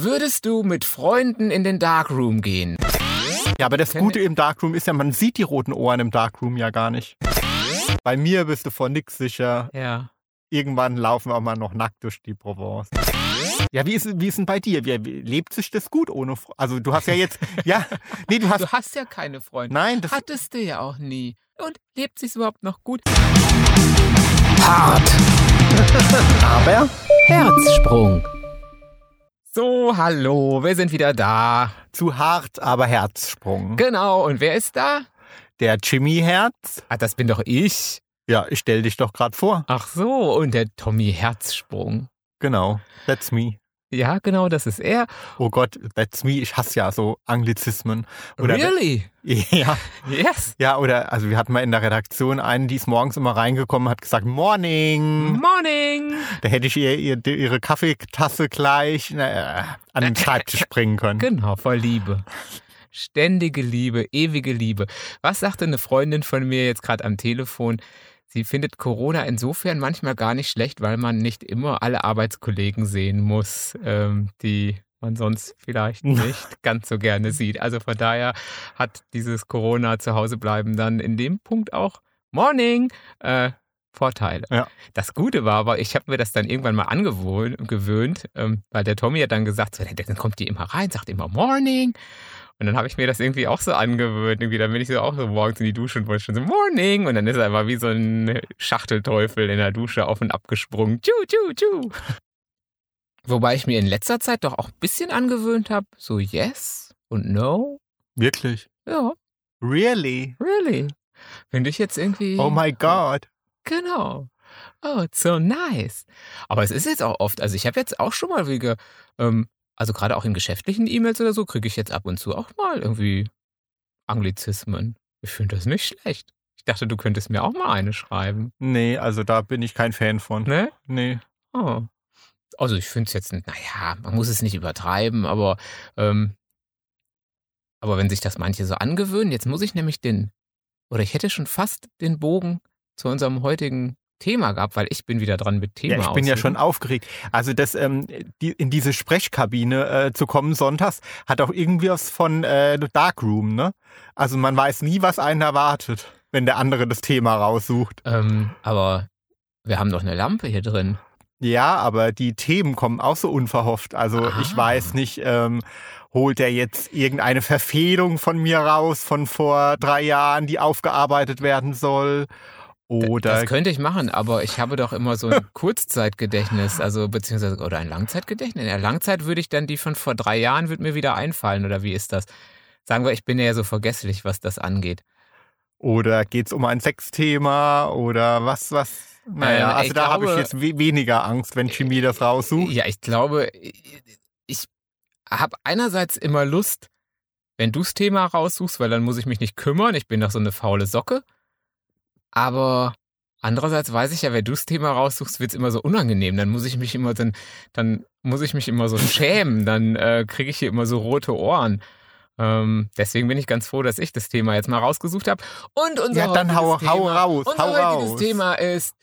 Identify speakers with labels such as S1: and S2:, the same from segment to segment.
S1: Würdest du mit Freunden in den Darkroom gehen?
S2: Ja, aber das Gute im Darkroom ist ja, man sieht die roten Ohren im Darkroom ja gar nicht. Bei mir bist du vor nix sicher.
S1: Ja.
S2: Irgendwann laufen wir mal noch nackt durch die Provence. Ja, wie ist, wie ist denn bei dir? Wie, wie, lebt sich das gut ohne Fre Also du hast ja jetzt, ja, nee, du hast,
S1: Du hast ja keine Freunde.
S2: nein, das,
S1: Hattest du ja auch nie. Und lebt sich's überhaupt noch gut?
S3: Hart. Aber Herzsprung.
S1: So, hallo, wir sind wieder da.
S2: zu hart, aber Herzsprung.
S1: Genau, und wer ist da?
S2: Der Jimmy Herz.
S1: Ah, das bin doch ich.
S2: Ja, ich stell dich doch gerade vor.
S1: Ach so, und der Tommy Herzsprung.
S2: Genau, that's me.
S1: Ja, genau, das ist er.
S2: Oh Gott, that's me. Ich hasse ja so Anglizismen. Oder
S1: really?
S2: Ja,
S1: Yes.
S2: ja, oder also wir hatten mal in der Redaktion einen, die ist morgens immer reingekommen, hat gesagt Morning.
S1: Morning.
S2: Da hätte ich ihr, ihr ihre Kaffeetasse gleich äh, an den Schreibtisch bringen können.
S1: Genau, voll Liebe. Ständige Liebe, ewige Liebe. Was sagte eine Freundin von mir jetzt gerade am Telefon? Sie findet Corona insofern manchmal gar nicht schlecht, weil man nicht immer alle Arbeitskollegen sehen muss, ähm, die man sonst vielleicht nicht ganz so gerne sieht. Also von daher hat dieses Corona zu Hause bleiben dann in dem Punkt auch Morning äh, Vorteile.
S2: Ja.
S1: Das Gute war aber, ich habe mir das dann irgendwann mal angewöhnt, gewöhnt, ähm, weil der Tommy hat dann gesagt, so, dann kommt die immer rein, sagt immer Morning. Und dann habe ich mir das irgendwie auch so angewöhnt. Irgendwie, dann bin ich so auch so morgens in die Dusche und wollte schon so Morning. Und dann ist er einfach wie so ein Schachtelteufel in der Dusche auf und ab gesprungen. Tschu, tschu, tschu. Wobei ich mir in letzter Zeit doch auch ein bisschen angewöhnt habe, so Yes und No.
S2: Wirklich?
S1: Ja,
S2: Really?
S1: really. Finde ich jetzt irgendwie.
S2: Oh my God.
S1: Genau. Oh, it's so nice. Aber es ist jetzt auch oft, also ich habe jetzt auch schon mal wege, ähm, also gerade auch in geschäftlichen E-Mails oder so, kriege ich jetzt ab und zu auch mal irgendwie Anglizismen. Ich finde das nicht schlecht. Ich dachte, du könntest mir auch mal eine schreiben.
S2: Nee, also da bin ich kein Fan von.
S1: Ne?
S2: Nee.
S1: Oh. Also ich finde es jetzt, naja, man muss es nicht übertreiben, aber, ähm, aber wenn sich das manche so angewöhnen, jetzt muss ich nämlich den, oder ich hätte schon fast den Bogen zu unserem heutigen Thema gehabt, weil ich bin wieder dran mit Thema
S2: Ja, ich bin ja
S1: aussuchen.
S2: schon aufgeregt. Also das, ähm, die, in diese Sprechkabine äh, zu kommen sonntags hat auch irgendwie was von äh, Darkroom, ne? Also man weiß nie, was einen erwartet, wenn der andere das Thema raussucht.
S1: Ähm, aber wir haben doch eine Lampe hier drin.
S2: Ja, aber die Themen kommen auch so unverhofft. Also ich
S1: Ah.
S2: weiß nicht, ähm, holt er jetzt irgendeine Verfehlung von mir raus von vor drei Jahren, die aufgearbeitet werden soll? Oder
S1: Das könnte ich machen, aber ich habe doch immer so ein Kurzzeitgedächtnis, also beziehungsweise oder ein Langzeitgedächtnis. In der Langzeit würde ich dann die von vor drei Jahren wird mir wieder einfallen oder wie ist das? Sagen wir, ich bin ja so vergesslich, was das angeht.
S2: Oder geht's um ein Sexthema oder was, was? Naja,
S1: Ähm,
S2: also da habe ich jetzt we weniger Angst, wenn Chemie das raussucht.
S1: Ja, ich glaube, ich habe einerseits immer Lust, wenn du das Thema raussuchst, weil dann muss ich mich nicht kümmern. Ich bin doch so eine faule Socke. Aber andererseits weiß ich ja, wenn du das Thema raussuchst, wird's immer so unangenehm. Dann muss ich mich immer, dann, dann muss ich mich immer so schämen. Dann äh, kriege ich hier immer so rote Ohren. Ähm, deswegen bin ich ganz froh, dass ich das Thema jetzt mal rausgesucht habe. Und unser
S2: Ja, dann hau,
S1: heutiges
S2: hau
S1: Thema,
S2: raus,
S1: unser
S2: hau
S1: heutiges
S2: raus.
S1: Thema ist,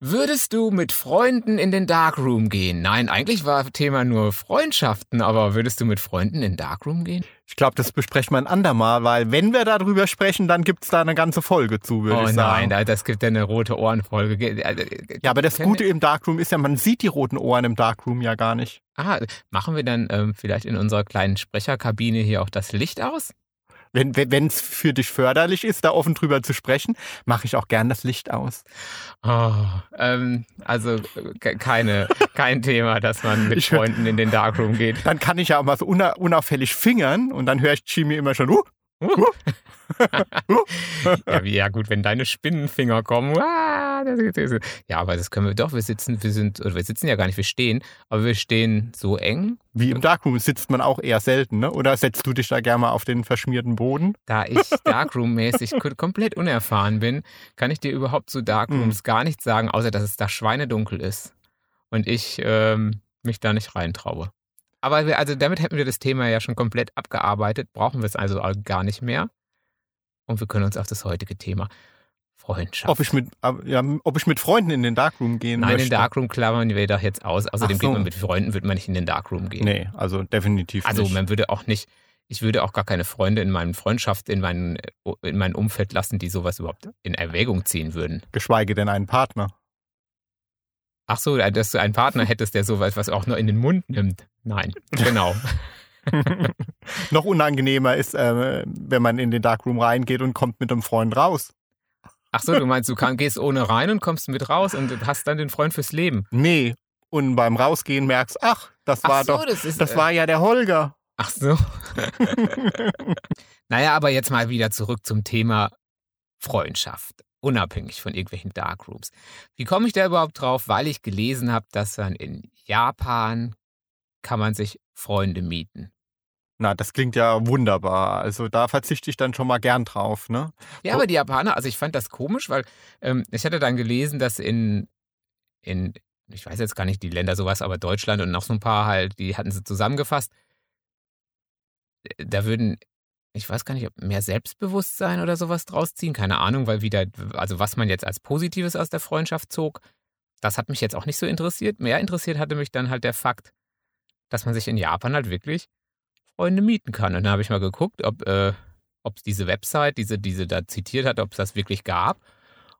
S1: würdest du mit Freunden in den Darkroom gehen? Nein, eigentlich war Thema nur Freundschaften, aber würdest du mit Freunden in den Darkroom gehen?
S2: Ich glaube, das besprechen wir ein andermal, weil wenn wir darüber sprechen, dann gibt's da eine ganze Folge zu, würde
S1: oh
S2: ich
S1: nein,
S2: sagen.
S1: da- das gibt ja eine rote Ohrenfolge. Ge- äh,
S2: Ja, aber das Gute im Darkroom ist ja, man sieht die roten Ohren im Darkroom ja gar nicht.
S1: Ah, machen wir dann ähm, vielleicht in unserer kleinen Sprecherkabine hier auch das Licht aus?
S2: Wenn es für dich förderlich ist, da offen drüber zu sprechen, mache ich auch gern das Licht aus.
S1: Oh, ähm, also keine, kein Thema, dass man mit
S2: Ich
S1: Freunden in den Darkroom geht.
S2: Dann kann ich ja auch mal so una unauffällig fingern und dann höre ich Chemie immer schon, Uh.
S1: Ja, ja gut, wenn deine Spinnenfinger kommen. Ah. Ja, aber das können wir doch. Wir sitzen, wir sind, oder wir sitzen ja gar nicht, wir stehen, aber wir stehen so eng,
S2: wie im Darkroom sitzt man auch eher selten, ne? Oder setzt du dich da gerne mal auf den verschmierten Boden?
S1: da ich Darkroom-mäßig ko- komplett unerfahren bin, kann ich dir überhaupt zu Darkrooms gar nichts sagen, außer dass es da schweinedunkel ist und ich ähm, mich da nicht reintraue. Aber wir, also damit hätten wir das Thema ja schon komplett abgearbeitet, brauchen wir es also gar nicht mehr. Und wir können uns auf das heutige Thema Freundschaft.
S2: Ob ich mit, ja, ob ich mit Freunden in den Darkroom gehen
S1: Nein,
S2: möchte.
S1: in den Darkroom klammern wir doch jetzt aus. Außerdem
S2: Ach
S1: geht
S2: so.
S1: man mit Freunden, wird man nicht in den Darkroom gehen.
S2: Nee, also definitiv
S1: Also
S2: nicht.
S1: man würde auch nicht, ich würde auch gar keine Freunde in meinem Freundschaft, in meinem in mein Umfeld lassen, die sowas überhaupt in Erwägung ziehen würden.
S2: Geschweige denn einen Partner.
S1: Ach so, dass du einen Partner hättest, der sowas was auch nur in den Mund nimmt. Nein, genau.
S2: Noch unangenehmer ist, äh, wenn man in den Darkroom reingeht und kommt mit einem Freund raus.
S1: Ach so, du meinst, du kann, gehst ohne rein und kommst mit raus und hast dann den Freund fürs Leben.
S2: Nee. Und beim Rausgehen merkst, ach, das war
S1: Ach so,
S2: doch,
S1: das ist.
S2: das
S1: äh,
S2: war ja der Holger.
S1: Ach so. Naja, aber jetzt mal wieder zurück zum Thema Freundschaft, unabhängig von irgendwelchen Darkrooms. Wie komme ich da überhaupt drauf? Weil ich gelesen habe, dass dann in Japan kann man sich Freunde mieten.
S2: Na, das klingt ja wunderbar. Also da verzichte ich dann schon mal gern drauf, ne?
S1: Ja, aber die Japaner, also ich fand das komisch, weil ähm, ich hatte dann gelesen, dass in, in, ich weiß jetzt gar nicht die Länder sowas, aber Deutschland und noch so ein paar halt, die hatten sie zusammengefasst. Äh, Da würden, ich weiß gar nicht, ob mehr Selbstbewusstsein oder sowas draus ziehen, keine Ahnung, weil wieder, also was man jetzt als Positives aus der Freundschaft zog, das hat mich jetzt auch nicht so interessiert. Mehr interessiert hatte mich dann halt der Fakt, dass man sich in Japan halt wirklich Freunde mieten kann. Und dann habe ich mal geguckt, ob äh, ob es diese Website, diese, diese da zitiert hat, ob es das wirklich gab.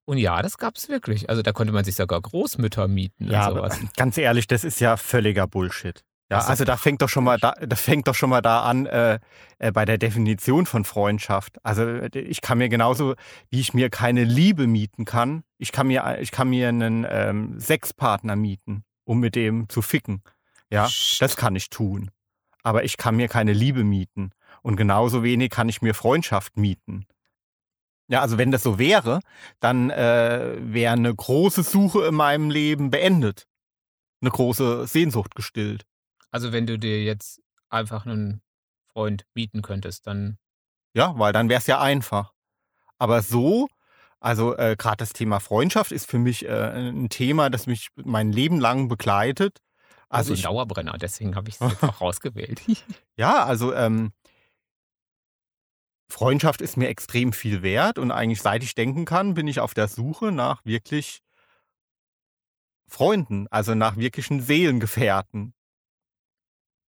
S1: Und ja, das gab es wirklich. Also da konnte man sich sogar Großmütter mieten
S2: Ja,
S1: und sowas.
S2: ganz ehrlich, das ist ja völliger Bullshit. Ja, also da fängt doch schon mal da, das fängt doch schon mal da an äh, äh, bei der Definition von Freundschaft. Also äh, ich kann mir genauso, wie ich mir keine Liebe mieten kann, ich kann mir, ich kann mir einen ähm, Sexpartner mieten, um mit dem zu ficken. Ja,
S1: Psst.
S2: das kann ich tun. Aber ich kann mir keine Liebe mieten. Und genauso wenig kann ich mir Freundschaft mieten. Ja, also wenn das so wäre, dann äh, wäre eine große Suche in meinem Leben beendet. Eine große Sehnsucht gestillt.
S1: Also wenn du dir jetzt einfach einen Freund mieten könntest, dann
S2: Ja, weil dann wäre es ja einfach. Aber so, also äh, gerade das Thema Freundschaft ist für mich äh, ein Thema, das mich mein Leben lang begleitet.
S1: also
S2: Also
S1: ein Dauerbrenner. Deswegen habe ich es jetzt auch rausgewählt.
S2: ja, also ähm, Freundschaft ist mir extrem viel wert und eigentlich seit ich denken kann, bin ich auf der Suche nach wirklich Freunden, also nach wirklichen Seelengefährten.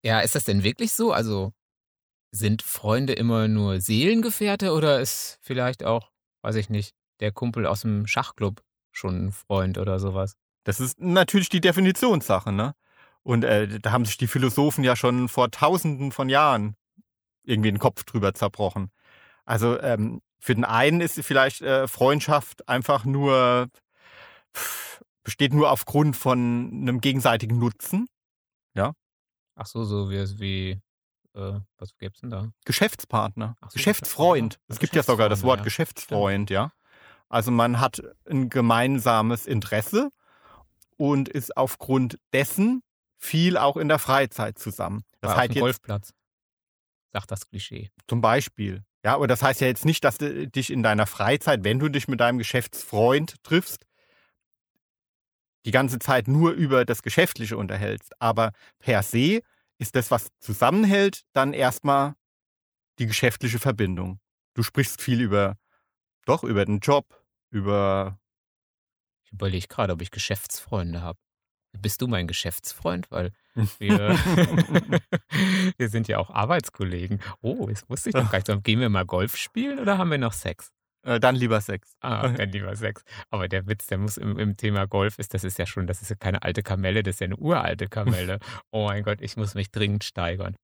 S1: Ja, ist das denn wirklich so? Also sind Freunde immer nur Seelengefährte oder ist vielleicht auch, weiß ich nicht, der Kumpel aus dem Schachclub schon ein Freund oder sowas?
S2: Das ist natürlich die Definitionssache, ne? Und äh, da haben sich die Philosophen ja schon vor tausenden von Jahren irgendwie den Kopf drüber zerbrochen. Also ähm, für den einen ist vielleicht äh, Freundschaft einfach nur, pff, besteht nur aufgrund von einem gegenseitigen Nutzen.
S1: Ach so, so wie, wie äh, was gibt's denn da?
S2: Geschäftspartner,
S1: so,
S2: Geschäftsfreund. Es gibt ja sogar das Wort
S1: Geschäftsfreunde,
S2: Geschäftsfreund, ja. Also man hat ein gemeinsames Interesse und ist aufgrund dessen viel auch in der Freizeit zusammen. Das heißt jetzt
S1: Golfplatz. Sagt das Klischee.
S2: zum Beispiel. Ja, aber das heißt ja jetzt nicht, dass du dich in deiner Freizeit, wenn du dich mit deinem Geschäftsfreund triffst, die ganze Zeit nur über das Geschäftliche unterhältst. Aber per se ist das, was zusammenhält, dann erstmal die geschäftliche Verbindung. Du sprichst viel über, doch, über den Job, über,
S1: Ich überlege gerade, ob ich Geschäftsfreunde habe. Bist du mein Geschäftsfreund? Weil wir, wir sind ja auch Arbeitskollegen. Oh, das wusste ich noch gar nicht. So, Gehen wir mal Golf spielen oder haben wir noch Sex?
S2: Äh, dann lieber Sex.
S1: Ah, dann lieber Sex. Aber der Witz, der muss im, im Thema Golf ist, das ist ja schon, das ist ja keine alte Kamelle, das ist ja eine uralte Kamelle. Oh mein Gott, ich muss mich dringend steigern.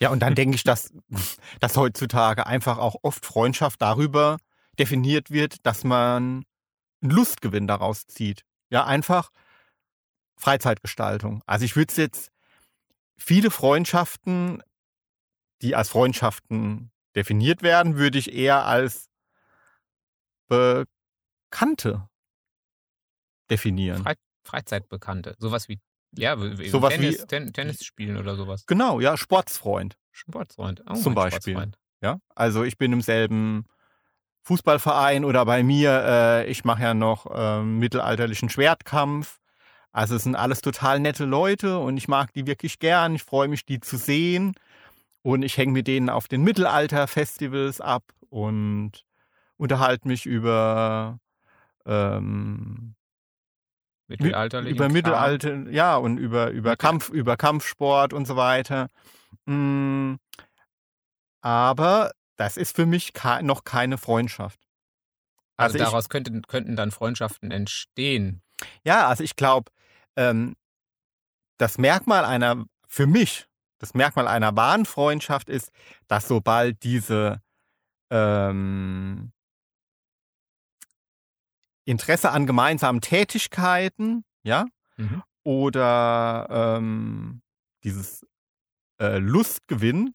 S2: Ja, und dann denke ich, dass, dass heutzutage einfach auch oft Freundschaft darüber definiert wird, dass man einen Lustgewinn daraus zieht. Ja, einfach Freizeitgestaltung. Also ich würde es jetzt viele Freundschaften, die als Freundschaften definiert werden, würde ich eher als Bekannte definieren.
S1: Frei, Freizeitbekannte. Sowas wie, ja,
S2: Sowas
S1: Tennis,
S2: wie-
S1: Ten, Tennis spielen oder sowas.
S2: Genau, ja, Sportsfreund.
S1: Sportsfreund. Oh,
S2: Zum Beispiel.
S1: Sportsfreund.
S2: Ja, also ich bin im selben Fußballverein oder bei mir, äh, ich mache ja noch ähm, mittelalterlichen Schwertkampf. Also es sind alles total nette Leute und ich mag die wirklich gern. Ich freue mich, die zu sehen. Und ich hänge mit denen auf den Mittelalter-Festivals ab und unterhalte mich über ähm,
S1: Mittelalterlichen
S2: über. Mittelalter, ja, und über, über Kampf, über Kampfsport und so weiter. Mm, Aber das ist für mich ke noch keine Freundschaft.
S1: Also,
S2: Also ich-
S1: daraus könnten, könnten dann Freundschaften entstehen.
S2: Ja, also ich glaube, ähm, das Merkmal einer, für mich, das Merkmal einer wahren Freundschaft ist, dass sobald diese ähm, Interesse an gemeinsamen Tätigkeiten, ja,
S1: Mhm.
S2: oder ähm, dieses äh, Lustgewinn,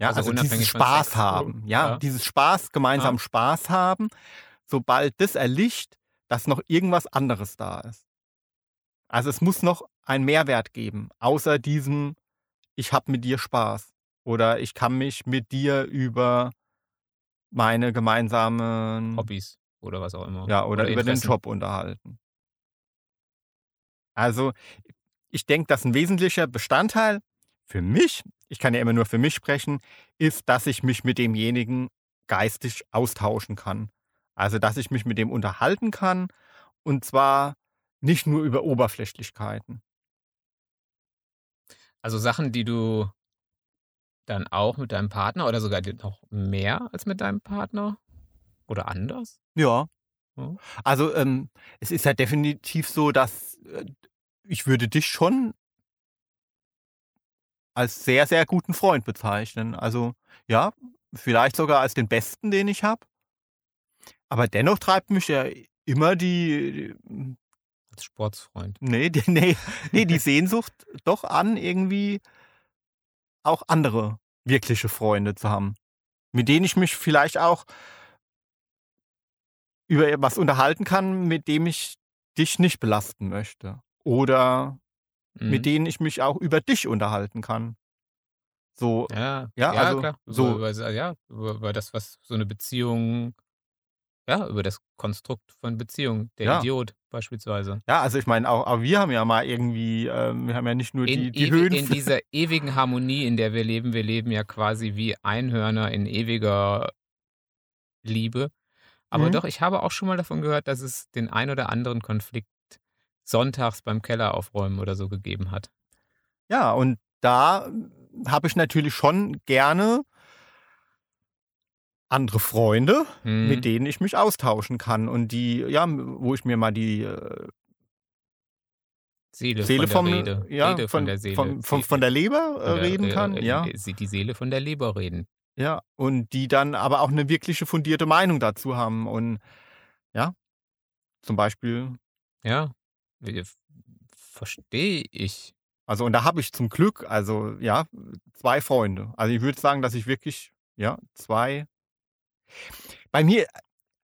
S2: ja,
S1: Also
S2: also, dieses Spaß haben, ja,
S1: Ja.
S2: dieses Spaß, gemeinsam Spaß haben, sobald das erlicht, dass noch irgendwas anderes da ist. Also es muss noch einen Mehrwert geben, außer diesem, ich habe mit dir Spaß oder ich kann mich mit dir über meine gemeinsamen
S1: Hobbys oder was auch immer.
S2: ja, oder, über den. Job unterhalten. Also, ich denke, dass ein wesentlicher Bestandteil für mich, ich kann ja immer nur für mich sprechen, ist, dass ich mich mit demjenigen geistig austauschen kann. Also, dass ich mich mit dem unterhalten kann und zwar nicht nur über Oberflächlichkeiten.
S1: Also Sachen, die du dann auch mit deinem Partner oder sogar noch mehr als mit deinem Partner oder anders?
S2: Ja.
S1: Ja.
S2: Also, ähm, es ist ja definitiv so, dass äh, ich würde dich schon als sehr, sehr guten Freund bezeichnen. Also, ja, vielleicht sogar als den besten, den ich habe. Aber dennoch treibt mich ja immer die,
S1: Als Sportsfreund.
S2: nee, die, nee, nee, die Sehnsucht doch an, irgendwie auch andere wirkliche Freunde zu haben. Mit denen ich mich vielleicht auch über etwas unterhalten kann, mit dem ich dich nicht belasten möchte. Oder
S1: Mhm.
S2: mit denen ich mich auch über dich unterhalten kann. So,
S1: Ja,
S2: Ja,
S1: ja,
S2: also
S1: klar.
S2: so-
S1: Über, über, ja, über, das, was so eine Beziehung, ja, über das Konstrukt von Beziehung, der
S2: Ja.
S1: Idiot beispielsweise.
S2: ja, also ich meine, auch, auch wir haben ja mal irgendwie, ähm, wir haben ja nicht nur die,
S1: In,
S2: die
S1: ewi-
S2: Höhen.
S1: in dieser ewigen Harmonie, in der wir leben, wir leben ja quasi wie Einhörner in ewiger Liebe. Aber
S2: Mhm.
S1: doch, ich habe auch schon mal davon gehört, dass es den ein oder anderen Konflikt sonntags beim Keller aufräumen oder so gegeben hat.
S2: Ja, und da habe ich natürlich schon gerne andere Freunde,
S1: Hm.
S2: mit denen ich mich austauschen kann und die, ja, wo ich mir mal die äh,
S1: Seele,
S2: Seele
S1: von
S2: vom,
S1: der Rede.
S2: ja,
S1: Rede von,
S2: von,
S1: der Seele.
S2: Von, von, von der Leber äh, reden kann,
S1: äh,
S2: ja.
S1: Die Seele von der Leber reden.
S2: Ja, und die dann aber auch eine wirkliche fundierte Meinung dazu haben. Und ja, zum Beispiel,
S1: Ja, verstehe ich.
S2: also und da habe ich zum Glück, also ja, zwei Freunde. Also ich würde sagen, dass ich wirklich, ja, zwei. Bei mir,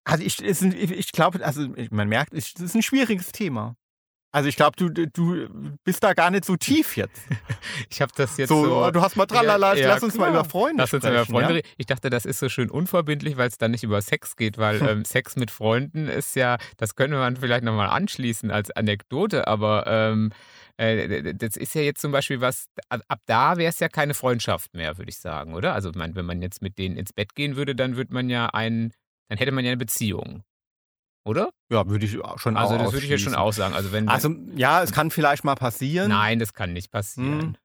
S2: also ich, ich, glaube, also man merkt, es ist ein schwieriges Thema. Also ich glaube, du, du bist da gar nicht so tief jetzt.
S1: Ich habe das jetzt
S2: so,
S1: so.
S2: du hast mal tralala,
S1: Ja, ja,
S2: lass uns mal
S1: klar.
S2: über Freunde
S1: Lass uns
S2: sprechen.
S1: über Freunde
S2: ja?
S1: reden. Ich dachte, das ist so schön unverbindlich, weil es dann nicht über Sex geht, weil ähm, Sex mit Freunden ist ja, das können wir vielleicht nochmal anschließen als Anekdote, aber ähm, äh, das ist ja jetzt zum Beispiel was, ab da wäre es ja keine Freundschaft mehr, würde ich sagen, oder? Also meine, wenn man jetzt mit denen ins Bett gehen würde, dann würde man ja ein, dann hätte man ja eine Beziehung. Oder?
S2: Ja, würde ich schon
S1: Also das würde ich jetzt schon auch sagen. Also wenn
S2: Also ja, es kann vielleicht mal passieren.
S1: nein, das kann nicht passieren.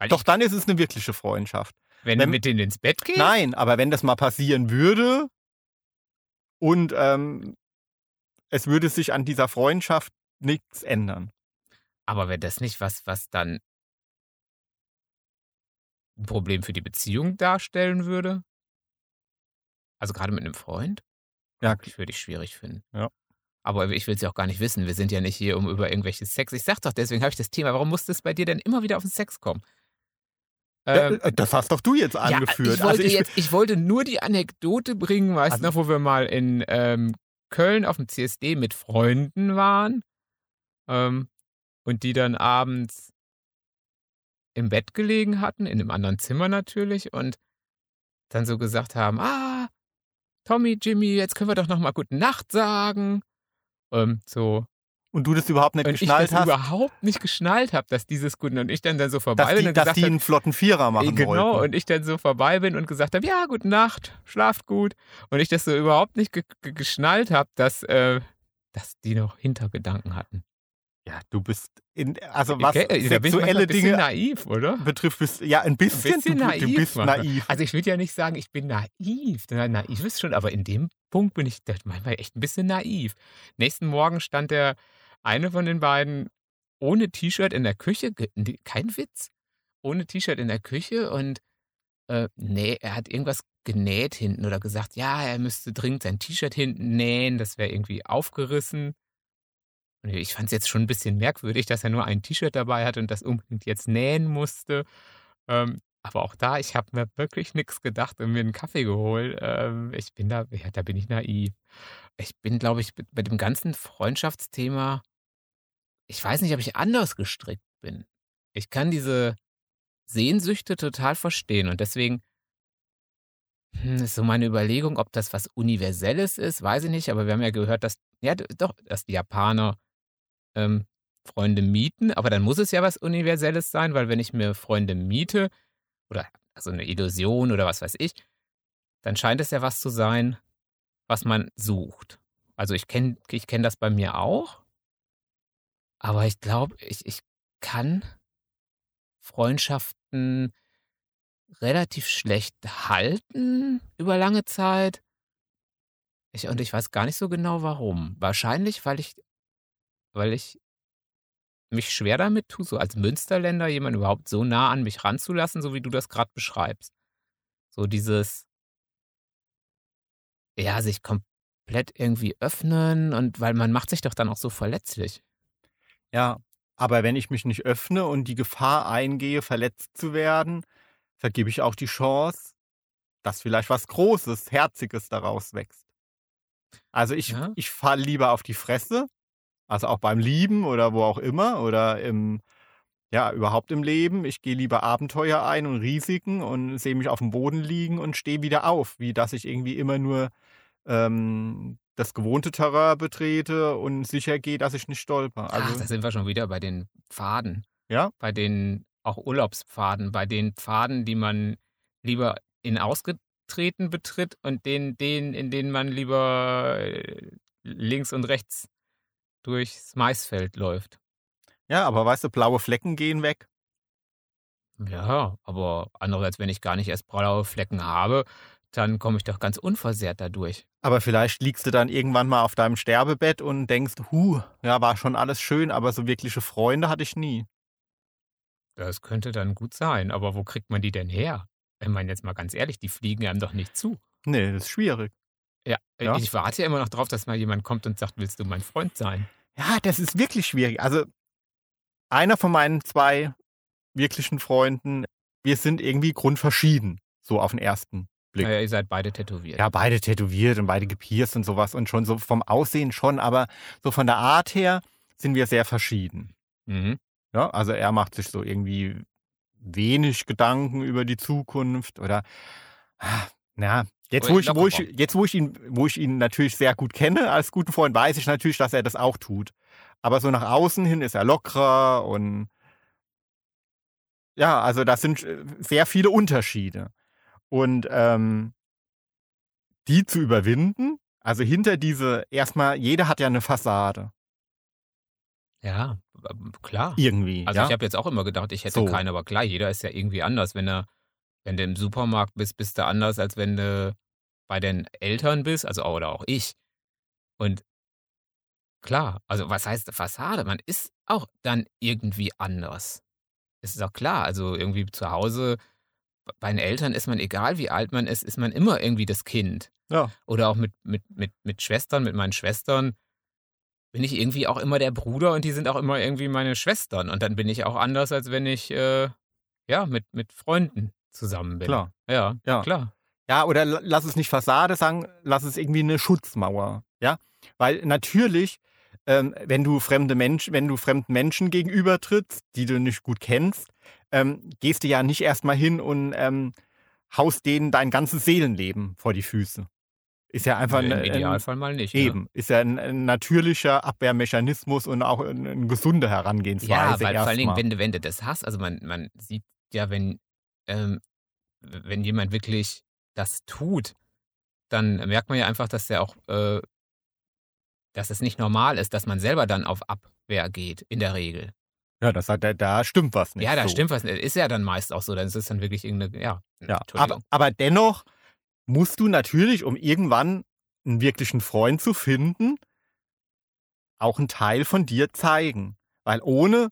S2: Hm. Doch
S1: ich,
S2: dann ist es eine wirkliche Freundschaft.
S1: wenn,
S2: wenn-
S1: du mit denen ins Bett gehst?
S2: Nein, aber wenn das mal passieren würde und ähm, es würde sich an dieser Freundschaft nichts ändern.
S1: Aber wäre das nicht was, was dann ein Problem für die Beziehung darstellen würde? Also gerade mit einem Freund?
S2: Ja,
S1: Ich würde ich schwierig finden.
S2: Ja.
S1: Aber ich will es ja auch gar nicht wissen. Wir sind ja nicht hier, um über irgendwelches Sex. Ich sag doch, deswegen habe ich das Thema. Warum musste es bei dir denn immer wieder auf den Sex kommen? Ähm,
S2: äh, das hast doch du jetzt
S1: ja,
S2: angeführt.
S1: ich wollte,
S2: also ich,
S1: jetzt, ich wollte nur die Anekdote bringen, weißt du
S2: Also-
S1: wo wir mal in ähm, Köln auf dem CSD mit Freunden waren ähm, und die dann abends im Bett gelegen hatten, in einem anderen Zimmer natürlich, und dann so gesagt haben, ah, Tommy, Jimmy, jetzt können wir doch noch mal Gute Nacht sagen. Ähm, so.
S2: Und du das überhaupt nicht
S1: und ich
S2: geschnallt
S1: das
S2: hast,
S1: überhaupt nicht geschnallt habe, dass dieses gut und ich dann, dann so vorbei
S2: dass
S1: bin
S2: die,
S1: und
S2: dass
S1: gesagt
S2: die einen flotten Vierer machen
S1: genau,
S2: wollten.
S1: und ich dann so vorbei bin und gesagt habe, ja, gute Nacht, schlaft gut. Und ich das so überhaupt nicht ge ge geschnallt habe, dass, äh, dass die noch Hintergedanken hatten.
S2: Ja, du bist, in, also was
S1: Okay, manchmal
S2: sexuelle
S1: ein bisschen
S2: Dinge
S1: naiv, oder?
S2: betrifft, bist ja ein bisschen,
S1: bisschen
S2: du, du
S1: naiv
S2: bist
S1: manchmal.
S2: naiv.
S1: Also ich würde ja nicht sagen, ich bin naiv. Na, Naiv ist schon, aber in dem Punkt bin ich manchmal echt ein bisschen naiv. Nächsten Morgen stand der eine von den beiden ohne T-Shirt in der Küche, kein Witz, ohne T-Shirt in der Küche und äh, nee, er hat irgendwas genäht hinten oder gesagt, ja, er müsste dringend sein T-Shirt hinten nähen, das wäre irgendwie aufgerissen. Und ich fand es jetzt schon ein bisschen merkwürdig, dass er nur ein T-Shirt dabei hat und das unbedingt jetzt nähen musste. Ähm, aber auch da, ich habe mir wirklich nichts gedacht und mir einen Kaffee geholt. Ähm, ich bin da, ja, da bin ich naiv. Ich bin, glaube ich, bei dem ganzen Freundschaftsthema, ich weiß nicht, ob ich anders gestrickt bin. Ich kann diese Sehnsüchte total verstehen und deswegen hm, ist so meine Überlegung, ob das was Universelles ist, weiß ich nicht, aber wir haben ja gehört, dass, ja, doch, dass die Japaner ähm, Freunde mieten, aber dann muss es ja was Universelles sein, weil wenn ich mir Freunde miete oder also eine Illusion oder was weiß ich, dann scheint es ja was zu sein, was man sucht. Also ich kenne ich kenn das bei mir auch, aber ich glaube, ich, ich kann Freundschaften relativ schlecht halten über lange Zeit. Ich, und ich weiß gar nicht so genau warum. Wahrscheinlich, weil ich, weil ich mich schwer damit tue, so als Münsterländer jemanden überhaupt so nah an mich ranzulassen, so wie du das gerade beschreibst. So dieses, ja, sich komplett irgendwie öffnen und weil man macht sich doch dann auch so verletzlich.
S2: Ja, aber wenn ich mich nicht öffne und die Gefahr eingehe, verletzt zu werden, vergebe ich auch die Chance, dass vielleicht was Großes, Herziges daraus wächst. Also ich,
S1: Ja.
S2: ich falle lieber auf die Fresse, also auch beim Lieben oder wo auch immer oder im, ja, überhaupt im Leben. Ich gehe lieber Abenteuer ein und Risiken und sehe mich auf dem Boden liegen und stehe wieder auf, wie dass ich irgendwie immer nur ähm, das gewohnte Terrain betrete und sicher gehe, dass ich nicht stolper.
S1: Ach,
S2: Also,
S1: da sind wir schon wieder bei den Pfaden.
S2: ja,
S1: Bei den auch Urlaubspfaden, bei den Pfaden, die man lieber in ausgetreten betritt und den, den, in denen man lieber äh, links und rechts durchs Maisfeld läuft.
S2: Ja, aber weißt du, blaue Flecken gehen weg.
S1: Ja, aber andererseits, wenn ich gar nicht erst blaue Flecken habe, dann komme ich doch ganz unversehrt dadurch.
S2: Aber vielleicht liegst du dann irgendwann mal auf deinem Sterbebett und denkst, hu, ja, war schon alles schön, aber so wirkliche Freunde hatte ich nie.
S1: Das könnte dann gut sein, aber wo kriegt man die denn her? Ich meine, jetzt mal ganz ehrlich, die fliegen einem doch nicht zu.
S2: Nee, das ist schwierig.
S1: Ja,
S2: Ja.
S1: ich warte ja immer noch drauf, dass mal jemand kommt und sagt, willst du mein Freund sein?
S2: Ja, das ist wirklich schwierig. Also, einer von meinen zwei wirklichen Freunden, wir sind irgendwie grundverschieden, so auf den ersten Blick.
S1: Naja, ihr seid beide tätowiert.
S2: Ja, beide tätowiert und beide gepierst und sowas und schon so vom Aussehen schon, aber so von der Art her sind wir sehr verschieden.
S1: Mhm.
S2: Ja, also er macht sich so irgendwie wenig Gedanken über die Zukunft oder ah, na, jetzt wo ich, wo ich, jetzt wo ich ihn, wo ich ihn natürlich sehr gut kenne als guten Freund, weiß ich natürlich, dass er das auch tut. Aber so nach außen hin ist er lockerer und ja, also das sind äh, sehr viele Unterschiede. Und ähm, die zu überwinden, also hinter diese, erstmal, jeder hat ja eine Fassade.
S1: Ja, klar.
S2: Irgendwie.
S1: Also
S2: ja?
S1: ich habe jetzt auch immer gedacht, ich hätte
S2: So.
S1: keine, aber klar, jeder ist ja irgendwie anders. Wenn du, wenn du im Supermarkt bist, bist du anders, als wenn du bei den Eltern bist, also oder auch ich. Und klar, also was heißt Fassade? Man ist auch dann irgendwie anders. Das ist auch klar. Also irgendwie zu Hause, bei den Eltern ist man, egal wie alt man ist, ist man immer irgendwie das Kind.
S2: ja.
S1: Oder auch mit, mit, mit, mit Schwestern, mit meinen Schwestern bin ich irgendwie auch immer der Bruder und die sind auch immer irgendwie meine Schwestern. Und dann bin ich auch anders, als wenn ich äh, ja, mit, mit Freunden zusammen bin.
S2: Klar.
S1: Ja,
S2: Ja.
S1: klar.
S2: Ja, oder la- lass es nicht Fassade sagen, lass es irgendwie eine Schutzmauer. Ja, weil natürlich, ähm, wenn du fremde Mensch, wenn du fremden Menschen gegenüber trittst, die du nicht gut kennst, ähm, gehst du ja nicht erstmal hin und ähm, haust denen dein ganzes Seelenleben vor die Füße. Ist ja einfach
S1: Im
S2: ein, ein,
S1: Idealfall mal nicht. Ne?
S2: eben, ist ja ein, ein natürlicher Abwehrmechanismus und auch eine ein gesunde Herangehensweise.
S1: Ja, weil vor allen Dingen, wenn, du- wenn du das hast, also man, man sieht ja, wenn, ähm, wenn jemand wirklich das tut, dann merkt man ja einfach, dass der auch, äh, dass es nicht normal ist, dass man selber dann auf Abwehr geht, in der Regel.
S2: Ja, das hat, da, da stimmt was nicht.
S1: ja, da
S2: so.
S1: stimmt was. nicht. Ist ja dann meist auch so. Dann ist es dann wirklich irgendeine, ja.
S2: Ja, aber, aber dennoch musst du natürlich, um irgendwann einen wirklichen Freund zu finden, auch einen Teil von dir zeigen. Weil ohne,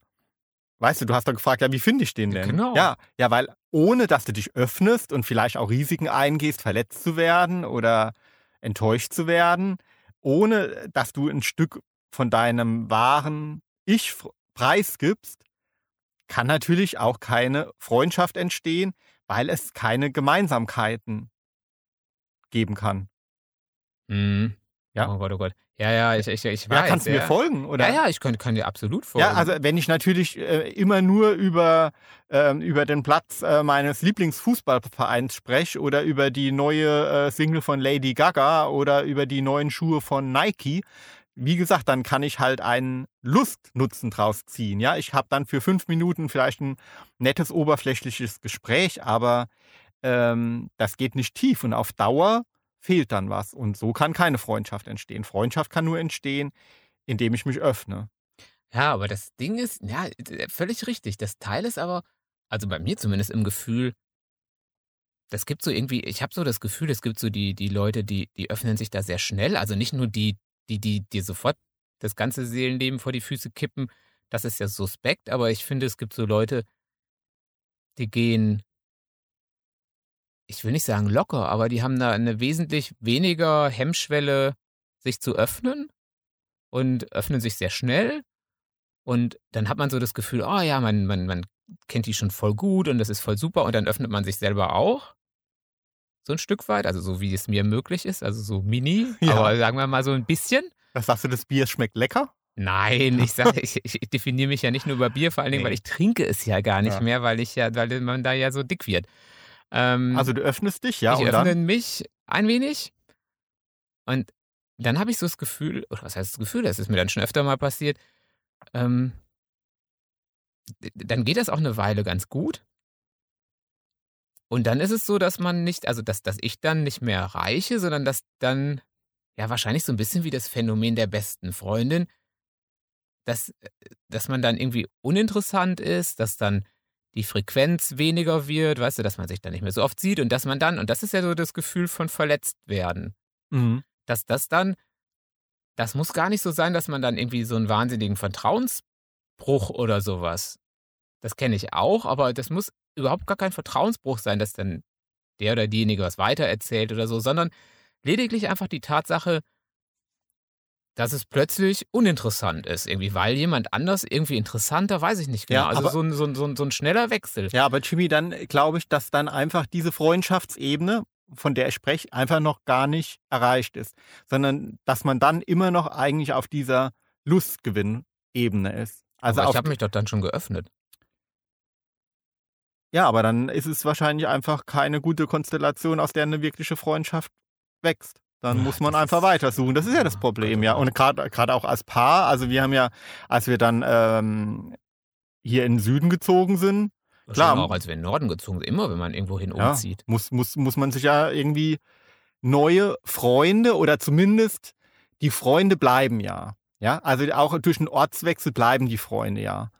S2: weißt du, du hast doch gefragt, ja, wie finde ich den denn?
S1: Genau.
S2: Ja, ja, weil ohne, dass du dich öffnest und vielleicht auch Risiken eingehst, verletzt zu werden oder enttäuscht zu werden, ohne, dass du ein Stück von deinem wahren Ich preisgibst, kann natürlich auch keine Freundschaft entstehen, weil es keine Gemeinsamkeiten geben kann.
S1: Mhm.
S2: Ja.
S1: Oh Gott, oh Gott. Ja, ja, ich, ich, ich weiß.
S2: Ja, kannst du
S1: ja.
S2: mir folgen? Oder?
S1: Ja, ja, ich kann, kann dir absolut folgen.
S2: Ja, also wenn ich natürlich äh, immer nur über, ähm, über den Platz äh, meines Lieblingsfußballvereins spreche oder über die neue äh, Single von Lady Gaga oder über die neuen Schuhe von Nike, wie gesagt, dann kann ich halt einen Lustnutzen draus ziehen. Ja, ich habe dann für fünf Minuten vielleicht ein nettes oberflächliches Gespräch, aber ähm, das geht nicht tief und auf Dauer fehlt dann was. Und so kann keine Freundschaft entstehen. Freundschaft kann nur entstehen, indem ich mich öffne.
S1: Ja, aber das Ding ist, ja, äh, völlig richtig. Das Teil ist aber, also bei mir zumindest im Gefühl, das gibt so irgendwie, ich habe so das Gefühl, es gibt so die, die Leute, die, die öffnen sich da sehr schnell. Also nicht nur die, die, die dir sofort das ganze Seelenleben vor die Füße kippen, das ist ja suspekt, aber ich finde, es gibt so Leute, die gehen, ich will nicht sagen locker, aber die haben da eine wesentlich weniger Hemmschwelle, sich zu öffnen und öffnen sich sehr schnell. Und dann hat man so das Gefühl, oh ja, man, man, man kennt die schon voll gut und das ist voll super. Und dann öffnet man sich selber auch. So ein Stück weit, also so wie es mir möglich ist, also so mini,
S2: Ja.
S1: aber sagen wir mal so ein bisschen.
S2: Was sagst du, das Bier schmeckt lecker?
S1: Nein, ich sage, ich, ich definiere mich ja nicht nur über Bier, vor allen Dingen,
S2: Nee.
S1: weil ich trinke es ja gar nicht
S2: Ja.
S1: mehr, weil ich ja, weil man da ja so dick wird. Ähm,
S2: Also du öffnest dich, ja,
S1: ich
S2: und
S1: öffne
S2: dann.
S1: mich ein wenig und dann habe ich so das Gefühl, oder was heißt das Gefühl, das ist mir dann schon öfter mal passiert, ähm, dann geht das auch eine Weile ganz gut. Und dann ist es so, dass man nicht, also dass, dass ich dann nicht mehr reiche, sondern dass dann, ja, wahrscheinlich so ein bisschen wie das Phänomen der besten Freundin, dass, äh, dass man dann irgendwie uninteressant ist, dass dann die Frequenz weniger wird, weißt du, dass man sich dann nicht mehr so oft sieht und dass man dann, und das ist ja so das Gefühl von verletzt werden,
S2: Mhm.
S1: dass das dann, das muss gar nicht so sein, dass man dann irgendwie so einen wahnsinnigen Vertrauensbruch oder sowas, das kenne ich auch, aber das muss überhaupt gar kein Vertrauensbruch sein, dass dann der oder diejenige was weitererzählt oder so, sondern lediglich einfach die Tatsache, dass es plötzlich uninteressant ist, irgendwie, weil jemand anders irgendwie interessanter, weiß ich nicht genau.
S2: Ja,
S1: also so ein, so, ein, so, ein, so ein schneller Wechsel.
S2: Ja, aber Jimmy, dann glaube ich, dass dann einfach diese Freundschaftsebene, von der ich spreche, einfach noch gar nicht erreicht ist, sondern dass man dann immer noch eigentlich auf dieser Lustgewinn-Ebene ist. Also
S1: aber ich habe mich doch dann schon geöffnet.
S2: ja, aber dann ist es wahrscheinlich einfach keine gute Konstellation, aus der eine wirkliche Freundschaft wächst. Dann
S1: Ja,
S2: muss man einfach weitersuchen. Das ist ja das Problem, ja. Und gerade auch als Paar, also wir haben ja, als wir dann ähm, hier in den Süden gezogen sind, Klar.
S1: Auch als wir in den Norden gezogen sind, immer wenn man irgendwo hin
S2: Ja,
S1: umzieht.
S2: muss, muss, muss man sich ja irgendwie neue Freunde oder zumindest die Freunde bleiben ja. Ja, also auch durch einen Ortswechsel bleiben die Freunde ja.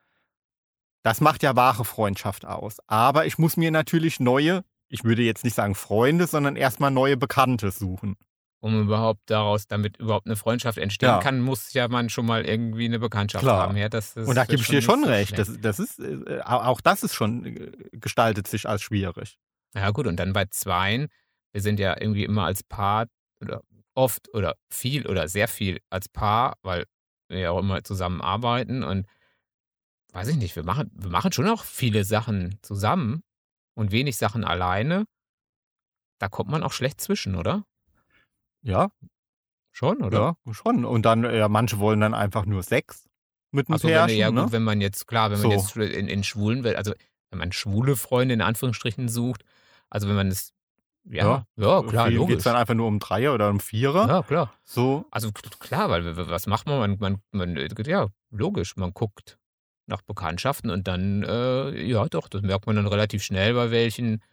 S2: Das macht ja wahre Freundschaft aus. Aber ich muss mir natürlich neue, ich würde jetzt nicht sagen Freunde, sondern erstmal neue Bekannte suchen.
S1: Um überhaupt daraus, damit überhaupt eine Freundschaft entstehen
S2: Ja.
S1: kann, muss ja man schon mal irgendwie eine Bekanntschaft
S2: Klar.
S1: haben. Ja, das ist,
S2: Und da gebe ich dir schon recht. Das, das ist, äh, auch das ist schon, äh, gestaltet sich als schwierig.
S1: Ja, gut, und dann bei Zweien, wir sind ja irgendwie immer als Paar oder oft oder viel oder sehr viel als Paar, weil wir ja auch immer zusammen arbeiten und weiß ich nicht, wir machen, wir machen schon auch viele Sachen zusammen und wenig Sachen alleine. Da kommt man auch schlecht zwischen, oder?
S2: Ja,
S1: Schon, oder?
S2: ja, schon. Und dann, ja, manche wollen dann einfach nur Sex mit einem
S1: Also wenn,
S2: Pärchen.
S1: ja
S2: ne?
S1: gut, wenn man jetzt, klar, wenn man
S2: So.
S1: jetzt in, in schwulen also wenn man schwule Freunde in Anführungsstrichen sucht, also wenn man es ja, ja, klar,
S2: Geht
S1: logisch.
S2: es dann einfach nur um Dreier oder um Vierer.
S1: Ja, klar.
S2: So,
S1: Also klar, weil was macht man? Man, man, man äh, ja, logisch, man guckt nach Bekanntschaften und dann, äh, ja doch, das merkt man dann relativ schnell, bei welchen,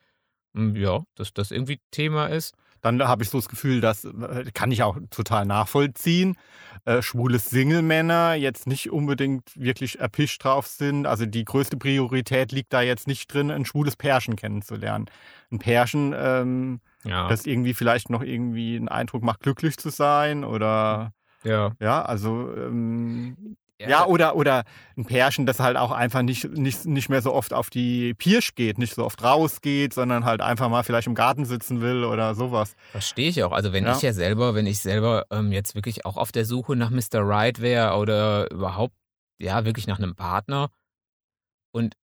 S1: hm, ja, dass das irgendwie Thema ist.
S2: Dann habe ich so das Gefühl, das äh, kann ich auch total nachvollziehen. Äh, schwule Single-Männer jetzt nicht unbedingt wirklich erpischt drauf sind. Also die größte Priorität liegt da jetzt nicht drin, ein schwules Pärchen kennenzulernen. Ein Pärchen, ähm,
S1: Ja,
S2: das irgendwie vielleicht noch irgendwie einen Eindruck macht, glücklich zu sein oder
S1: ja.
S2: ja, also ähm, ja, oder, oder ein Pärchen, das halt auch einfach nicht, nicht, nicht mehr so oft auf die Pirsch geht, nicht so oft rausgeht, sondern halt einfach mal vielleicht im Garten sitzen will oder sowas.
S1: Verstehe ich auch. Also wenn
S2: Ja.
S1: ich ja selber, wenn ich selber ähm, jetzt wirklich auch auf der Suche nach Mr. Right wäre oder überhaupt, ja, wirklich nach einem Partner und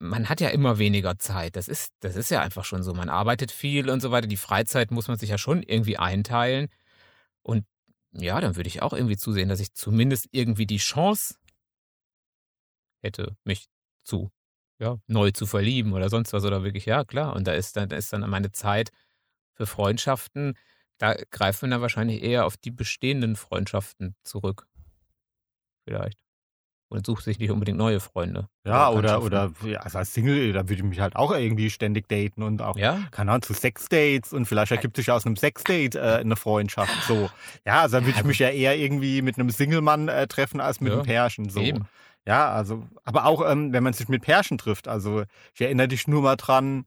S1: man hat ja immer weniger Zeit. Das ist, das ist ja einfach schon so. Man arbeitet viel und so weiter. Die Freizeit muss man sich ja schon irgendwie einteilen. Und ja, dann würde ich auch irgendwie zusehen, dass ich zumindest irgendwie die Chance hätte, mich zu, ja, neu zu verlieben oder sonst was oder wirklich, ja, klar. Und da ist dann, da ist dann meine Zeit für Freundschaften, da greift man dann wahrscheinlich eher auf die bestehenden Freundschaften zurück. Vielleicht. Und sucht sich nicht unbedingt neue Freunde.
S2: Ja, oder, oder ja, also als Single, da würde ich mich halt auch irgendwie ständig daten und auch,
S1: Ja?
S2: keine Ahnung, zu Sexdates und vielleicht ergibt sich aus einem Sexdate äh, eine Freundschaft. So. Ja, also da würde
S1: Ja,
S2: ich mich ja eher irgendwie mit einem Single-Mann äh, treffen als mit
S1: Ja,
S2: einem Pärchen. So.
S1: Eben.
S2: Ja, also, aber auch ähm, wenn man sich mit Pärchen trifft. Also ich erinnere dich nur mal dran,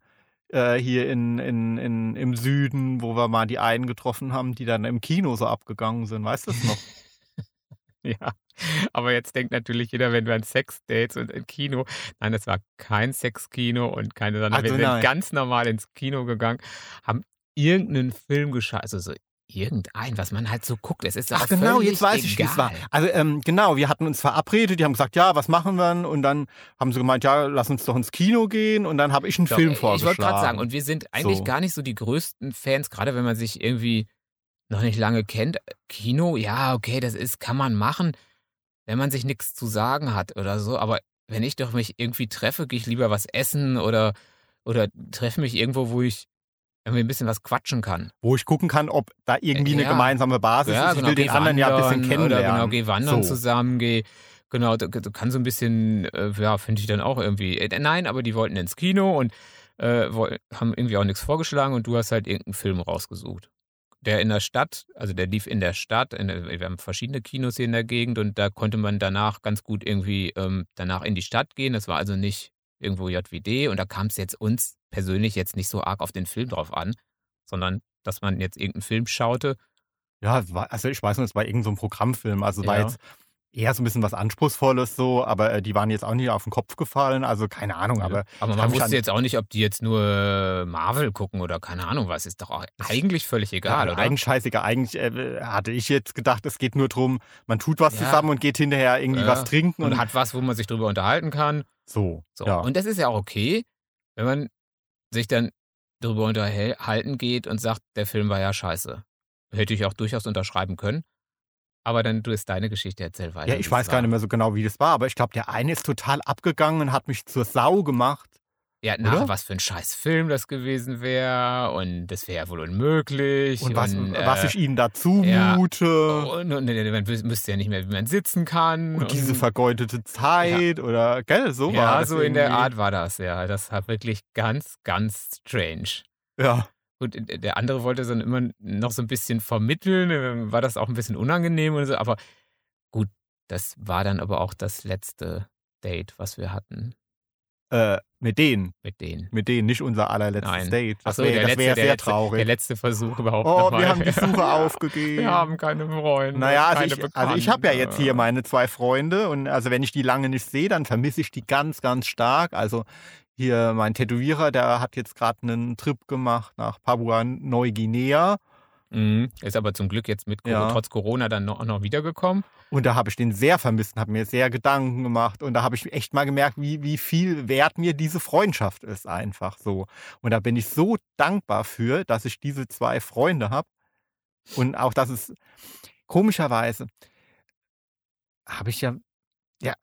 S2: äh, hier in, in, in, im Süden, wo wir mal die einen getroffen haben, die dann im Kino so abgegangen sind. Weißt du das noch?
S1: Ja, aber jetzt denkt natürlich jeder, wenn du an Sexdates und ein Kino, nein, es war kein Sexkino und keine, sondern wir
S2: Also
S1: sind
S2: nein.
S1: ganz normal ins Kino gegangen, haben irgendeinen Film geschaut, also so irgendein, was man halt so guckt. Es ist
S2: Ach genau, jetzt weiß ich, wie es war.
S1: egal.
S2: Also ähm, genau, wir hatten uns verabredet, die haben gesagt, ja, was machen wir denn? Und dann haben sie gemeint, ja, lass uns doch ins Kino gehen. Und dann habe ich einen
S1: Doch,
S2: Film
S1: ich
S2: vorgeschlagen.
S1: wollte gerade sagen, und wir sind eigentlich
S2: So.
S1: gar nicht so die größten Fans, gerade wenn man sich irgendwie noch nicht lange kennt. Kino, ja, okay, das ist, kann man machen, wenn man sich nichts zu sagen hat oder so. Aber wenn ich doch mich irgendwie treffe, gehe ich lieber was essen oder, oder treffe mich irgendwo, wo ich irgendwie ein bisschen was quatschen kann.
S2: Wo ich gucken kann, ob da irgendwie eine
S1: Ja.
S2: gemeinsame Basis ist. Ich will den anderen ja ein bisschen kennenlernen.
S1: Oder genau, geh wandern
S2: So.
S1: zusammen, geh. Genau, du, du kannst so ein bisschen, äh, ja, finde ich dann auch irgendwie. Äh, nein, aber die wollten ins Kino und äh, haben irgendwie auch nichts vorgeschlagen und du hast halt irgendeinen Film rausgesucht. Der in der Stadt, also der lief in der Stadt, in wir haben verschiedene Kinos hier in der Gegend und da konnte man danach ganz gut irgendwie ähm, danach in die Stadt gehen. Das war also nicht irgendwo JWD und da kam es jetzt uns persönlich jetzt nicht so arg auf den Film drauf an, sondern dass man jetzt irgendeinen Film schaute
S2: Ja, war, also ich weiß nicht, es war irgendein so ein Programmfilm. Also es war
S1: Ja.
S2: jetzt eher so ein bisschen was Anspruchsvolles so, aber äh, die waren jetzt auch nicht auf den Kopf gefallen. Also keine Ahnung, aber
S1: aber man wusste jetzt auch nicht, ob die jetzt nur Marvel gucken oder keine Ahnung was. Ist doch auch eigentlich völlig egal,
S2: ja,
S1: oder?
S2: Eigentlich scheißegal. Eigentlich äh, hatte ich jetzt gedacht, es geht nur drum, man tut was
S1: Ja.
S2: zusammen und geht hinterher irgendwie was trinken und,
S1: und hat was, wo man sich drüber unterhalten kann.
S2: so.
S1: So.
S2: Ja.
S1: Und das ist ja auch okay, wenn man sich dann drüber unterhalten geht und sagt, der Film war ja scheiße. Hätte ich auch durchaus unterschreiben können. Aber dann du ist deine Geschichte erzähl weiter.
S2: ja, ich weiß gar nicht mehr so genau, wie das war, aber ich glaube, der eine ist total abgegangen und hat mich zur Sau gemacht.
S1: Ja, nach
S2: Oder?
S1: was für ein scheiß Film das gewesen wäre und das wäre ja wohl unmöglich.
S2: Und was,
S1: und,
S2: was
S1: äh,
S2: ich ihnen da zumute.
S1: Und, und, und man wüsste ja nicht mehr, wie man sitzen kann.
S2: Und diese vergeudete Zeit oder, gell, so war
S1: Ja, so in der
S2: irgendwie.
S1: Art war das, ja. Das war wirklich ganz, ganz strange.
S2: Ja.
S1: Gut, der andere wollte dann immer noch so ein bisschen vermitteln, äh, war das auch ein bisschen unangenehm und so, aber gut, das war dann aber auch das letzte Date, was wir hatten
S2: Äh, mit denen,
S1: mit denen.
S2: mit denen, nicht unser allerletztes
S1: Nein.
S2: Date. Das
S1: so,
S2: wäre wär sehr
S1: letzte,
S2: traurig.
S1: Der letzte Versuch überhaupt
S2: oh, wir haben die Suche aufgegeben.
S1: Wir haben keine Freunde.
S2: Naja, also ich, also ich habe ja jetzt hier meine zwei Freunde und also wenn ich die lange nicht sehe, dann vermisse ich die ganz, ganz stark. Also hier mein Tätowierer, der hat jetzt gerade einen Trip gemacht nach Papua Neuguinea
S1: Mhm. Ist aber zum Glück jetzt mit
S2: Ja.
S1: trotz Corona dann noch, noch wiedergekommen.
S2: und da habe ich den sehr vermisst und habe mir sehr Gedanken gemacht und da habe ich echt mal gemerkt, wie, wie viel wert mir diese Freundschaft ist einfach so. Und da bin ich so dankbar für, dass ich diese zwei Freunde habe und auch, dass es komischerweise habe ich ja, ja,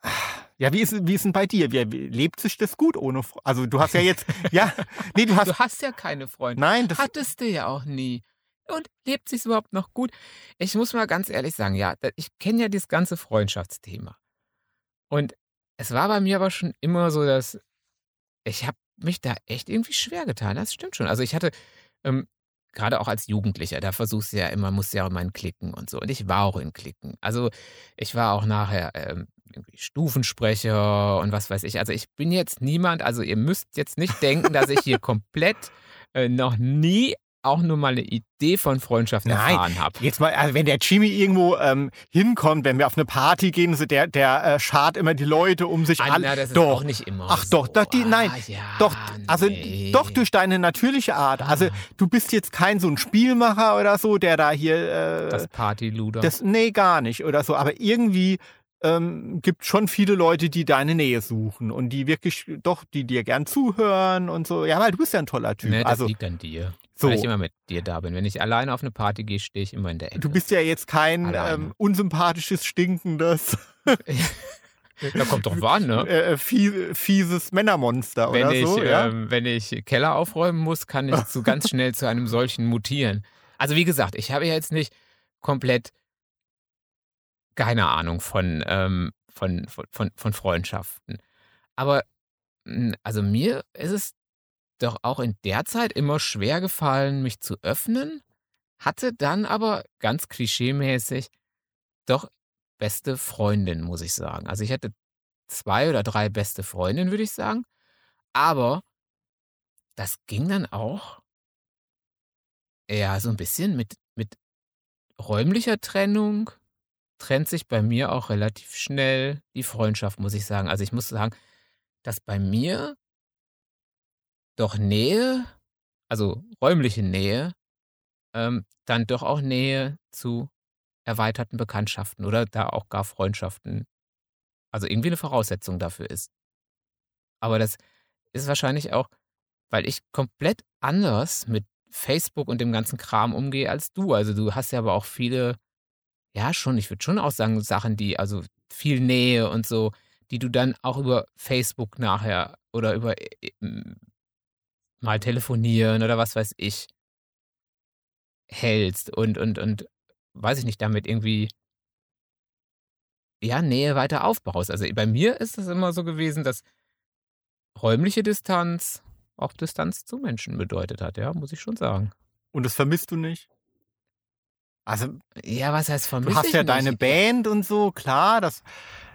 S2: Ja, wie ist, wie ist denn bei dir? Wie, lebt sich das gut ohne Fre- Also du hast ja jetzt, ja, nee, du hast,
S1: Du hast ja keine Freunde.
S2: nein, das,
S1: Hattest du ja auch nie. Und lebt sich überhaupt noch gut? Ich muss mal ganz ehrlich sagen, ja, ich kenne ja dieses ganze Freundschaftsthema. Und es war bei mir aber schon immer so, dass ich habe mich da echt irgendwie schwer getan. Das stimmt schon. Also ich hatte, ähm, gerade auch als Jugendlicher, da versuchst du ja immer, musst du ja auch immer in Klicken und so. Und ich war auch in Klicken. Also ich war auch nachher ähm, irgendwie Stufensprecher und was weiß ich. Also ich bin jetzt niemand, also ihr müsst jetzt nicht denken, dass ich hier komplett äh, noch nie auch nur mal eine Idee von Freundschaft
S2: Nein.
S1: erfahren habe.
S2: Jetzt mal, also wenn der Jimmy irgendwo ähm, hinkommt, wenn wir auf eine Party gehen, so der, der äh, schart immer die Leute um sich
S1: Ah,
S2: an.
S1: na, das ist
S2: doch.
S1: auch nicht immer
S2: Ach
S1: so.
S2: doch, doch, die, nein,
S1: Ah, ja,
S2: doch, also
S1: nee.
S2: doch durch deine natürliche Art. Also
S1: Ah.
S2: du bist jetzt kein so ein Spielmacher oder so, der da hier äh,
S1: Das Partyluder.
S2: das, nee, gar nicht oder so. Aber irgendwie ähm, gibt schon viele Leute, die deine Nähe suchen und die wirklich doch, die dir gern zuhören und so. Ja, weil du bist ja ein toller Typ.
S1: Nee, das
S2: also
S1: liegt an dir.
S2: so.
S1: Weil ich immer mit dir da bin. Wenn ich alleine auf eine Party gehe, stehe ich immer in der Ecke.
S2: Du bist ja jetzt kein ähm, unsympathisches, stinkendes,
S1: da kommt doch an, ne?
S2: äh, fie- fieses Männermonster
S1: Wenn
S2: oder
S1: ich,
S2: so. ja?
S1: ähm, wenn ich Keller aufräumen muss, kann ich so ganz schnell zu einem solchen mutieren. Also wie gesagt, ich habe ja jetzt nicht komplett keine Ahnung von, ähm, von, von, von, von Freundschaften. Aber mh, also mir ist es doch auch in der Zeit immer schwer gefallen, mich zu öffnen, hatte dann aber ganz klischeemäßig doch beste Freundin, muss ich sagen. Also ich hatte zwei oder drei beste Freundinnen, würde ich sagen. Aber das ging dann auch ja so ein bisschen mit, mit räumlicher Trennung. Trennt sich bei mir auch relativ schnell die Freundschaft, muss ich sagen. Also ich muss sagen, dass bei mir doch Nähe, also räumliche Nähe, ähm, dann doch auch Nähe zu erweiterten Bekanntschaften oder da auch gar Freundschaften, also irgendwie eine Voraussetzung dafür ist. Aber das ist wahrscheinlich auch, weil ich komplett anders mit Facebook und dem ganzen Kram umgehe als du. Also du hast ja aber auch viele, ja schon, ich würde schon auch sagen, Sachen, die, also viel Nähe und so, die du dann auch über Facebook nachher oder über äh, m, mal telefonieren oder was weiß ich hältst und, und, und weiß ich nicht, damit irgendwie ja, Nähe weiter aufbaust. Also bei mir ist es immer so gewesen, dass räumliche Distanz auch Distanz zu Menschen bedeutet hat, ja, muss ich schon sagen.
S2: Und das vermisst du nicht? Also,
S1: Ja, was heißt
S2: du
S1: vermisse
S2: hast
S1: ich
S2: ja
S1: nicht?
S2: deine Band und so, klar, das.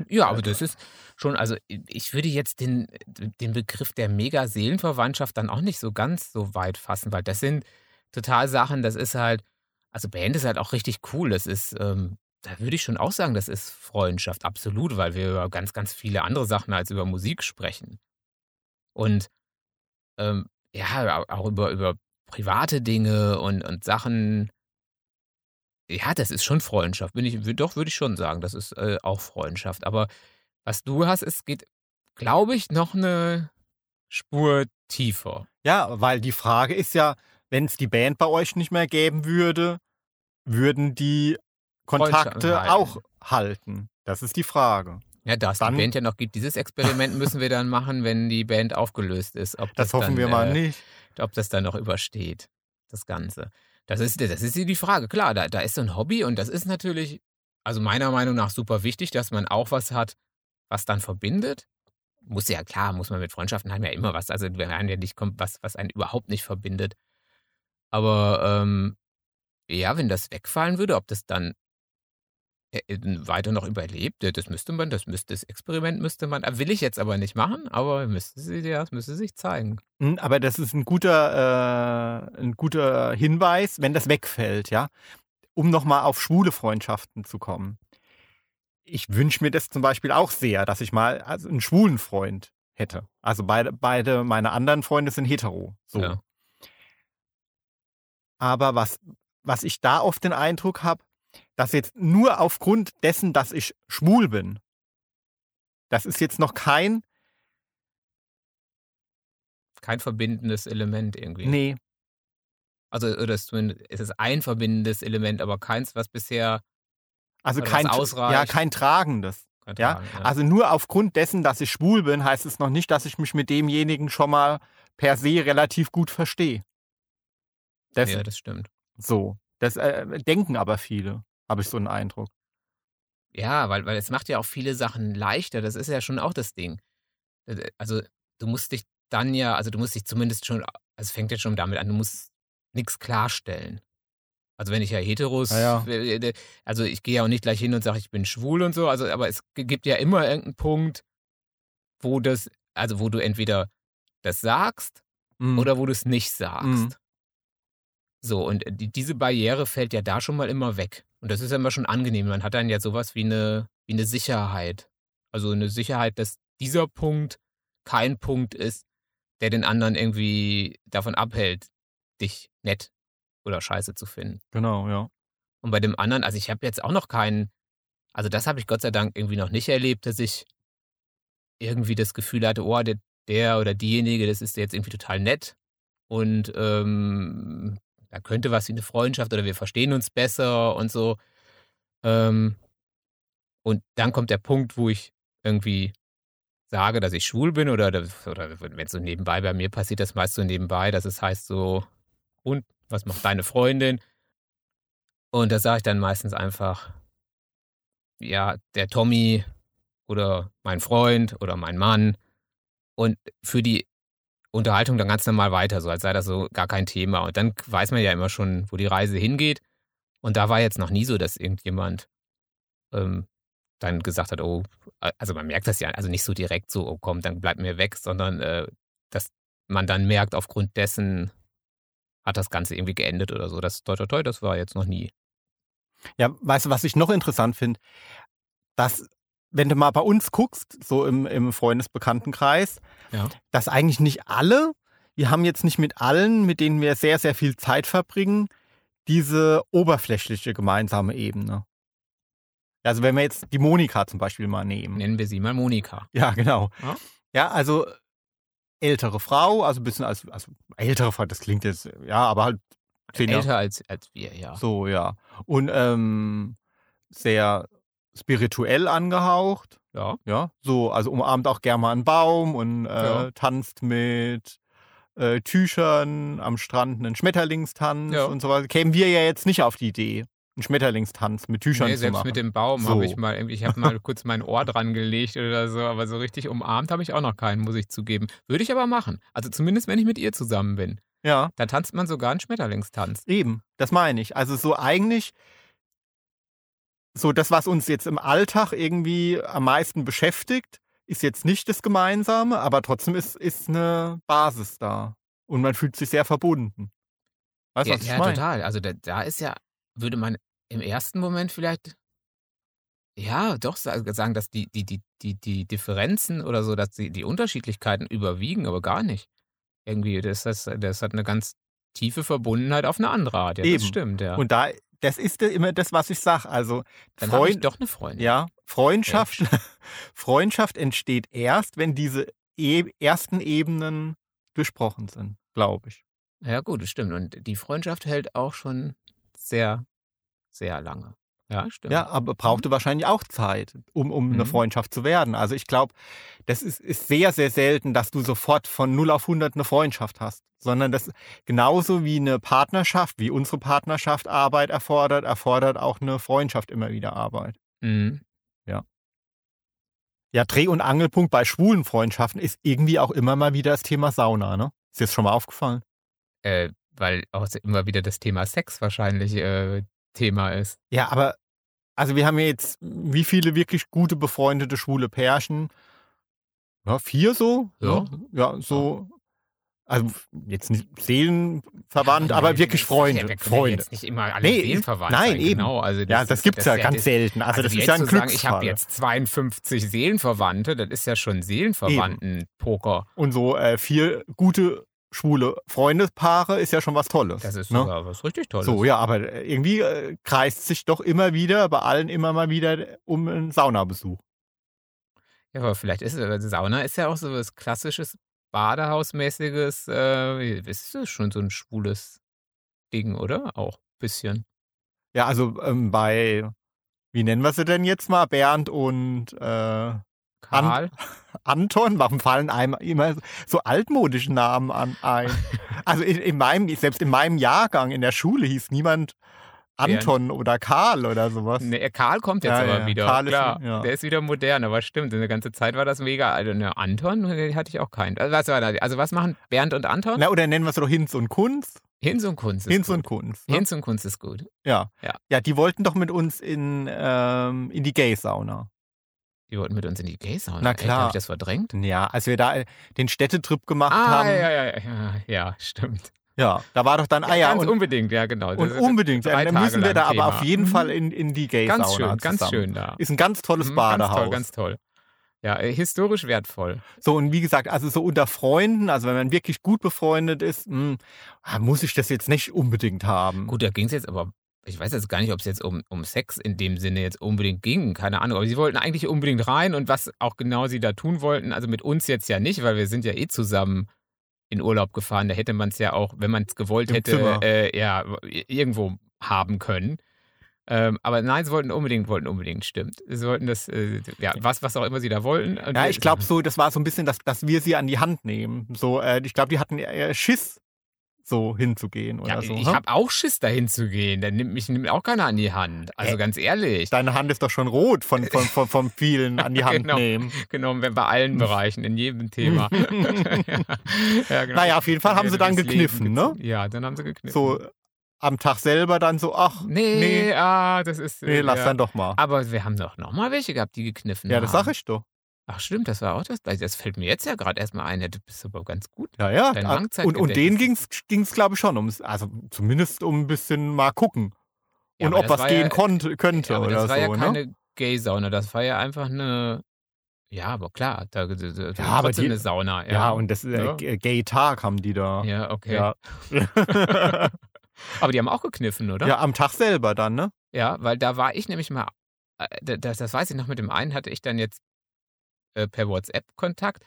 S1: Ja, aber das ist schon, also ich würde jetzt den, den Begriff der Mega-Seelenverwandtschaft dann auch nicht so ganz so weit fassen, weil das sind total Sachen, das ist halt, also Band ist halt auch richtig cool. Das ist, ähm, da würde ich schon auch sagen, das ist Freundschaft, absolut, weil wir über ganz, ganz viele andere Sachen als über Musik sprechen. Und ähm, ja, auch über, über private Dinge und, und Sachen. Ja, das ist schon Freundschaft. Bin ich, doch, würde ich schon sagen. Das ist äh, auch Freundschaft. Aber was du hast, es geht, glaube ich, noch eine Spur tiefer.
S2: Ja, weil die Frage ist ja, wenn es die Band bei euch nicht mehr geben würde, würden die Kontakte
S1: halten.
S2: auch halten? Das ist die Frage.
S1: Ja, da es die Band ja noch gibt, dieses Experiment müssen wir dann machen, wenn die Band aufgelöst ist. Ob
S2: Das,
S1: das,
S2: hoffen
S1: dann,
S2: wir mal
S1: äh,
S2: nicht.
S1: ob das dann noch übersteht, das Ganze. Das ist, das ist die Frage. Klar, da, da ist so ein Hobby und das ist natürlich, also meiner Meinung nach super wichtig, dass man auch was hat, was dann verbindet. Muss ja klar, muss man mit Freundschaften haben ja immer was. Also wenn einem ja nicht kommt, was, was einen überhaupt nicht verbindet. Aber ähm, ja, wenn das wegfallen würde, ob das dann weiter noch überlebt, das müsste man, das müsste das Experiment müsste man, äh, will ich jetzt aber nicht machen, aber müsste sie das müsste sich zeigen.
S2: Hm, Aber das ist ein guter, äh, ein guter Hinweis, wenn das wegfällt, ja. Um nochmal auf schwule Freundschaften zu kommen. Ich wünsche mir das zum Beispiel auch sehr, dass ich mal also einen schwulen Freund hätte. Also beide, beide meine anderen Freunde sind hetero. So.
S1: Ja.
S2: Aber was, was ich da oft den Eindruck habe, dass jetzt nur aufgrund dessen, dass ich schwul bin, das ist jetzt noch kein,
S1: Kein verbindendes Element irgendwie.
S2: nee,
S1: Also oder es, ist ein verbindendes Element, aber keins, was bisher
S2: also kein, ja, kein tragendes.
S1: ertragen.
S2: Ja? Also nur aufgrund dessen, dass ich schwul bin, heißt es noch nicht, dass ich mich mit demjenigen schon mal per se relativ gut verstehe. Das,
S1: ja, das stimmt.
S2: So. Das äh, denken aber viele, habe ich so einen Eindruck.
S1: Ja, weil, weil es macht ja auch viele Sachen leichter. Das ist ja schon auch das Ding. Äh, Also du musst dich dann ja, also du musst dich zumindest schon, also es fängt jetzt schon damit an, du musst nichts klarstellen. Also wenn ich ja heteros,
S2: Ja,
S1: äh, also ich gehe ja auch nicht gleich hin und sage, ich bin schwul und so, also aber es gibt ja immer irgendeinen Punkt, wo das, also wo du entweder das sagst
S2: Mhm.
S1: oder wo du es nicht sagst.
S2: Mhm.
S1: So, und äh, die, diese Barriere fällt ja da schon mal immer weg. Und das ist ja immer schon angenehm. Man hat dann ja sowas wie eine, wie eine Sicherheit. Also eine Sicherheit, dass dieser Punkt kein Punkt ist, der den anderen irgendwie davon abhält, dich nett oder scheiße zu finden.
S2: Genau, ja.
S1: Und bei dem anderen, also ich habe jetzt auch noch keinen, also das habe ich Gott sei Dank irgendwie noch nicht erlebt, dass ich irgendwie das Gefühl hatte, oh, der, der oder diejenige, das ist jetzt irgendwie total nett und ähm, da könnte was wie eine Freundschaft oder wir verstehen uns besser und so. Ähm, und dann kommt der Punkt, wo ich irgendwie sage, dass ich schwul bin oder, oder wenn es so nebenbei bei mir passiert, das meist so nebenbei, dass es heißt so, und was macht deine Freundin? Und da sage ich dann meistens einfach, ja, der Tommy oder mein Freund oder mein Mann. Und für die Unterhaltung dann ganz normal weiter, so als sei das so gar kein Thema. Und dann weiß man ja immer schon, wo die Reise hingeht. Und da war jetzt noch nie so, dass irgendjemand ähm, dann gesagt hat, oh, also man merkt das ja, also nicht so direkt so, oh komm, dann bleib mir weg, sondern äh, dass man dann merkt, aufgrund dessen hat das Ganze irgendwie geendet oder so. Das toi toi toi, das war jetzt noch nie.
S2: Ja, weißt du, was ich noch interessant finde? Dass, wenn du mal bei uns guckst, so im, im Freundesbekanntenkreis,
S1: Ja.
S2: dass eigentlich nicht alle, wir haben jetzt nicht mit allen, mit denen wir sehr, sehr viel Zeit verbringen, diese oberflächliche gemeinsame Ebene. Also wenn wir jetzt die Monika zum Beispiel mal nehmen.
S1: Nennen wir sie mal Monika.
S2: Ja, genau.
S1: Ja.
S2: Ja, also ältere Frau, also ein bisschen als, also ältere Frau, das klingt jetzt, ja, aber halt zehn Jahre.
S1: Älter als, als wir, ja.
S2: So, ja. Und ähm, sehr spirituell angehaucht.
S1: Ja.
S2: Ja, so, also umarmt auch gerne mal einen Baum und äh,
S1: Ja.
S2: tanzt mit äh, Tüchern am Strand einen Schmetterlingstanz
S1: Ja.
S2: und so weiter. Kämen wir ja jetzt nicht auf die Idee, einen Schmetterlingstanz mit Tüchern
S1: Nee,
S2: zu
S1: selbst
S2: machen.
S1: mit dem Baum
S2: So.
S1: habe ich mal irgendwie, ich habe mal kurz mein Ohr dran gelegt oder so, aber so richtig umarmt habe ich auch noch keinen, muss ich zugeben. Würde ich aber machen. Also zumindest, wenn ich mit ihr zusammen bin.
S2: ja,
S1: Da tanzt man sogar einen Schmetterlingstanz.
S2: eben, das meine ich. Also so eigentlich so das, was uns jetzt im Alltag irgendwie am meisten beschäftigt, ist jetzt nicht das Gemeinsame, aber trotzdem ist, ist eine Basis da. Und man fühlt sich sehr verbunden. Weißt du,
S1: Ja,
S2: was ich
S1: ja
S2: meine?
S1: total. Also da, da ist ja, würde man im ersten Moment vielleicht, ja, doch sa- sagen, dass die, die, die, die, die Differenzen oder so, dass die, die Unterschiedlichkeiten überwiegen, aber gar nicht. Irgendwie, das, das, das hat eine ganz tiefe Verbundenheit auf eine andere Art. Ja,
S2: Eben.
S1: das stimmt, ja.
S2: Und da, das ist immer das, was ich sage. Also
S1: Dann habe ich
S2: Freund,
S1: doch eine Freundin.
S2: ja, Freundschaft, Freundschaft entsteht erst, wenn diese e ersten Ebenen durchbrochen sind, glaube ich.
S1: Ja, gut, das stimmt. Und die Freundschaft hält auch schon sehr, sehr lange. Ja, stimmt.
S2: Ja, aber brauchte wahrscheinlich auch Zeit, um, um eine
S1: Mhm.
S2: Freundschaft zu werden. Also ich glaube, das ist, ist sehr, sehr selten, dass du sofort von 0 auf 100 eine Freundschaft hast. Sondern das genauso wie eine Partnerschaft, wie unsere Partnerschaft Arbeit erfordert, erfordert auch eine Freundschaft immer wieder Arbeit.
S1: Mhm.
S2: Ja, Dreh- und Angelpunkt bei schwulen Freundschaften ist irgendwie auch immer mal wieder das Thema Sauna, ne? Ist dir das schon mal aufgefallen?
S1: Äh, weil auch immer wieder das Thema Sex wahrscheinlich äh, Thema ist.
S2: Ja, aber also wir haben jetzt wie viele wirklich gute befreundete schwule Pärchen? Ja, vier so?
S1: Ja.
S2: Ja, so. Also jetzt nicht seelenverwandt,
S1: Ja,
S2: aber
S1: wir-
S2: wirklich
S1: wir-
S2: Freunde.
S1: Ja,
S2: Freunde.
S1: jetzt nicht immer alle
S2: Nee,
S1: seelenverwandt
S2: nein,
S1: sein.
S2: eben.
S1: Genau, also
S2: ja, das
S1: ist-
S2: gibt's ja ganz selten. Also, das
S1: wie
S2: ist ja ein
S1: sagen, ich habe
S2: Glücksfall.
S1: jetzt 52 Seelenverwandte, das ist ja schon Seelenverwandten-Poker.
S2: Und so äh, vier gute schwule Freundepaare ist ja schon was Tolles.
S1: Das ist
S2: ne?
S1: sogar was richtig Tolles.
S2: So, ja, aber irgendwie äh, kreist sich doch immer wieder, bei allen immer mal wieder um einen Saunabesuch.
S1: Ja, aber vielleicht ist es, Sauna ist ja auch so was klassisches Badehausmäßiges, äh, ist das schon so ein schwules Ding, oder? Auch ein bisschen.
S2: Ja, also ähm, bei Wie nennen wir sie denn jetzt mal? Bernd und äh,
S1: Karl.
S2: Anton? Warum fallen einem immer so altmodische Namen an ein? Also in, in meinem, selbst in meinem Jahrgang in der Schule hieß niemand Anton oder Karl oder sowas.
S1: Nee, Karl kommt jetzt
S2: Ja,
S1: aber
S2: ja,
S1: wieder.
S2: Karl ist-
S1: Klar,
S2: ja.
S1: der ist wieder modern, aber stimmt. Eine ganze Zeit war das mega. Also, ne, Anton äh, hatte ich auch keinen. Also was, also was machen Bernd und Anton?
S2: Na, oder nennen wir es doch Hinz und Kunz?
S1: Hinz und Kunst ist
S2: Hinz
S1: gut.
S2: und Kunz. Ne?
S1: Hinz und Kunst ist gut.
S2: Ja.
S1: Ja.
S2: ja, die wollten doch mit uns in, ähm, in die Gay-Sauna.
S1: Die wollten mit uns in die Gay-Sauna.
S2: Na klar.
S1: Hab ich das verdrängt?
S2: Ja, als wir da äh, den Städtetrip gemacht
S1: Ah,
S2: haben.
S1: ja, ja, ja, ja, ja, stimmt.
S2: Ja, da war doch dann, ah ja,
S1: Ganz
S2: und,
S1: unbedingt, ja, genau.
S2: und unbedingt.
S1: drei
S2: Dann müssen wir da aber
S1: Thema.
S2: auf jeden
S1: Mhm.
S2: Fall in, in die Gay-Sauna
S1: Ganz schön, ganz
S2: zusammen.
S1: schön da.
S2: Ist ein ganz tolles
S1: Mhm,
S2: Badehaus.
S1: Ganz toll, ganz toll. Ja, äh, historisch wertvoll.
S2: So, und wie gesagt, also so unter Freunden, also wenn man wirklich gut befreundet ist, mh, ah, muss ich das jetzt nicht unbedingt haben.
S1: Gut, da ging es jetzt aber, ich weiß jetzt gar nicht, ob es jetzt um, um Sex in dem Sinne jetzt unbedingt ging, keine Ahnung. Aber sie wollten eigentlich unbedingt rein und was auch genau sie da tun wollten, also mit uns jetzt ja nicht, weil wir sind ja eh zusammen in Urlaub gefahren. Da hätte man es ja auch, wenn man es gewollt
S2: Im
S1: hätte, äh, ja, irgendwo haben können. Ähm, aber nein, sie wollten unbedingt, wollten unbedingt, stimmt. Sie wollten das, äh, ja, was, was auch immer sie da wollten.
S2: Ja, ich glaube so, das war so ein bisschen, dass, dass wir sie an die Hand nehmen. So, äh, ich glaube, die hatten eher Schiss, so hinzugehen oder
S1: Ja,
S2: so.
S1: ich
S2: ne?
S1: habe auch Schiss, dahin zu gehen. Dann nimmt mich nimmt auch keiner an die Hand. Also
S2: Äh,
S1: ganz ehrlich.
S2: Deine Hand ist doch schon rot von, von, von, von vielen an die Hand
S1: Genau.
S2: nehmen.
S1: Genommen werden bei allen Bereichen, in jedem Thema. ja, ja, genau.
S2: Naja, auf jeden Fall haben sie dann gekniffen, ne?
S1: Ja, dann haben sie gekniffen.
S2: So am Tag selber dann so, ach,
S1: Nee,
S2: nee,
S1: ah, das ist.
S2: nee, lass
S1: ja.
S2: dann doch mal.
S1: Aber wir haben doch noch mal welche gehabt, die gekniffen
S2: Ja,
S1: haben.
S2: das sag ich doch.
S1: Ach, stimmt, das war auch das. Das fällt mir jetzt ja gerade erstmal ein. Ja, Du bist aber ganz gut.
S2: Ja, ja. Und, und denen ging es, glaube ich, schon ums, also zumindest um ein bisschen mal gucken.
S1: Ja,
S2: und
S1: aber
S2: ob
S1: das
S2: was gehen
S1: ja-
S2: konnte, könnte
S1: Ja, aber
S2: oder
S1: das war
S2: so,
S1: ja
S2: ne?
S1: keine Gay-Sauna, das war ja einfach eine. Ja, aber klar, da, da, da,
S2: Ja, aber
S1: trotzdem
S2: die-
S1: eine Sauna. Ja,
S2: Ja, und das äh. G- Gay-Tag haben die da.
S1: Ja, okay.
S2: Ja.
S1: Aber die haben auch gekniffen, oder?
S2: ja, am Tag selber dann, ne?
S1: Ja, weil da war ich nämlich mal, äh, da- das, das weiß ich noch, mit dem einen hatte ich dann jetzt äh, per WhatsApp Kontakt.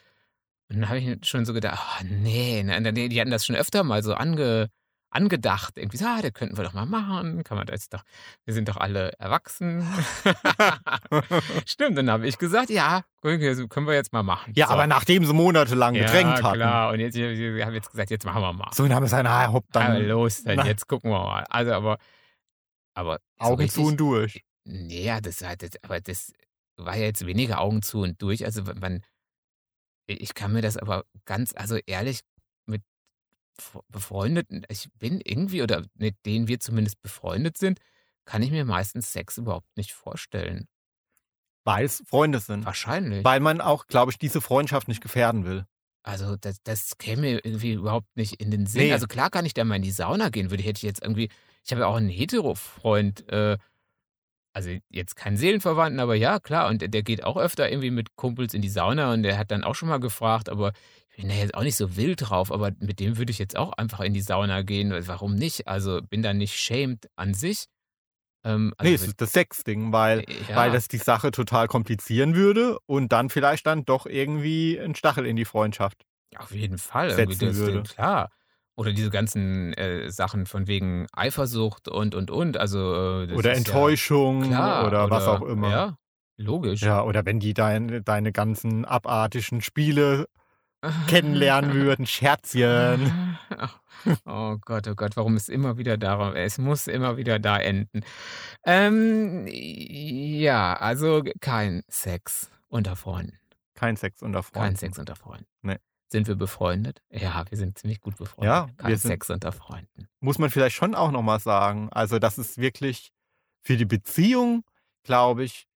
S1: Und dann habe ich schon so gedacht, oh, nee, ne, ne, die hatten das schon öfter mal so ange, angedacht. Irgendwie so, ah, das könnten wir doch mal machen. Kann man das doch, wir sind doch alle erwachsen. Stimmt, dann habe ich gesagt, ja, können wir jetzt mal machen.
S2: Ja,
S1: so.
S2: aber nachdem sie monatelang
S1: ja,
S2: gedrängt hatten.
S1: klar. Und jetzt, wir wir haben jetzt gesagt, jetzt machen wir mal.
S2: So, dann haben wir gesagt, na, hopp, dann
S1: los, dann
S2: Na.
S1: jetzt gucken wir mal. Also, aber, aber so
S2: Augen
S1: richtig-
S2: zu und durch.
S1: Nee, ja, das, das, aber das war ja jetzt weniger Augen zu und durch. Also man, ich kann mir das aber ganz, also ehrlich, mit Befreundeten, ich bin irgendwie, oder mit denen wir zumindest befreundet sind, kann ich mir meistens Sex überhaupt nicht vorstellen.
S2: Weil es Freunde sind.
S1: Wahrscheinlich.
S2: Weil man auch, glaube ich, diese Freundschaft nicht gefährden will.
S1: Also das, das käme irgendwie überhaupt nicht in den Sinn.
S2: Nee.
S1: Also klar kann ich da mal in die Sauna gehen, würde hätte ich jetzt irgendwie, ich habe ja auch einen Hetero-Freund, äh, also jetzt keinen Seelenverwandten, aber ja, klar, und der, der geht auch öfter irgendwie mit Kumpels in die Sauna und der hat dann auch schon mal gefragt, aber ich bin da jetzt auch nicht so wild drauf, aber mit dem würde ich jetzt auch einfach in die Sauna gehen. Warum nicht? Also bin da nicht shamed an sich. Ähm, also
S2: nee, es ist das Sex-Ding, weil,
S1: ja,
S2: weil das die Sache total komplizieren würde und dann vielleicht dann doch irgendwie ein Stachel in die Freundschaft.
S1: Auf jeden Fall.
S2: setzen würde.
S1: Klar. Oder diese ganzen äh, Sachen von wegen Eifersucht und, und, und. Also, äh,
S2: Oder
S1: ist ja
S2: Enttäuschung
S1: klar,
S2: oder, was auch immer.
S1: Ja, logisch.
S2: Ja, oder wenn die deine, deine ganzen abartischen Spiele kennenlernen würden, Scherzchen.
S1: Oh Gott, oh Gott, warum ist immer wieder darum? Es muss immer wieder da enden. Ähm, ja, also kein Sex unter Freunden.
S2: Kein Sex unter Freunden.
S1: Kein Sex unter Freunden.
S2: Nee.
S1: Sind wir befreundet? Ja, wir sind ziemlich gut befreundet.
S2: Ja,
S1: kein
S2: wir sind-
S1: Sex unter Freunden.
S2: Muss man vielleicht schon auch nochmal sagen. Also, das ist wirklich für die Beziehung, glaube ich,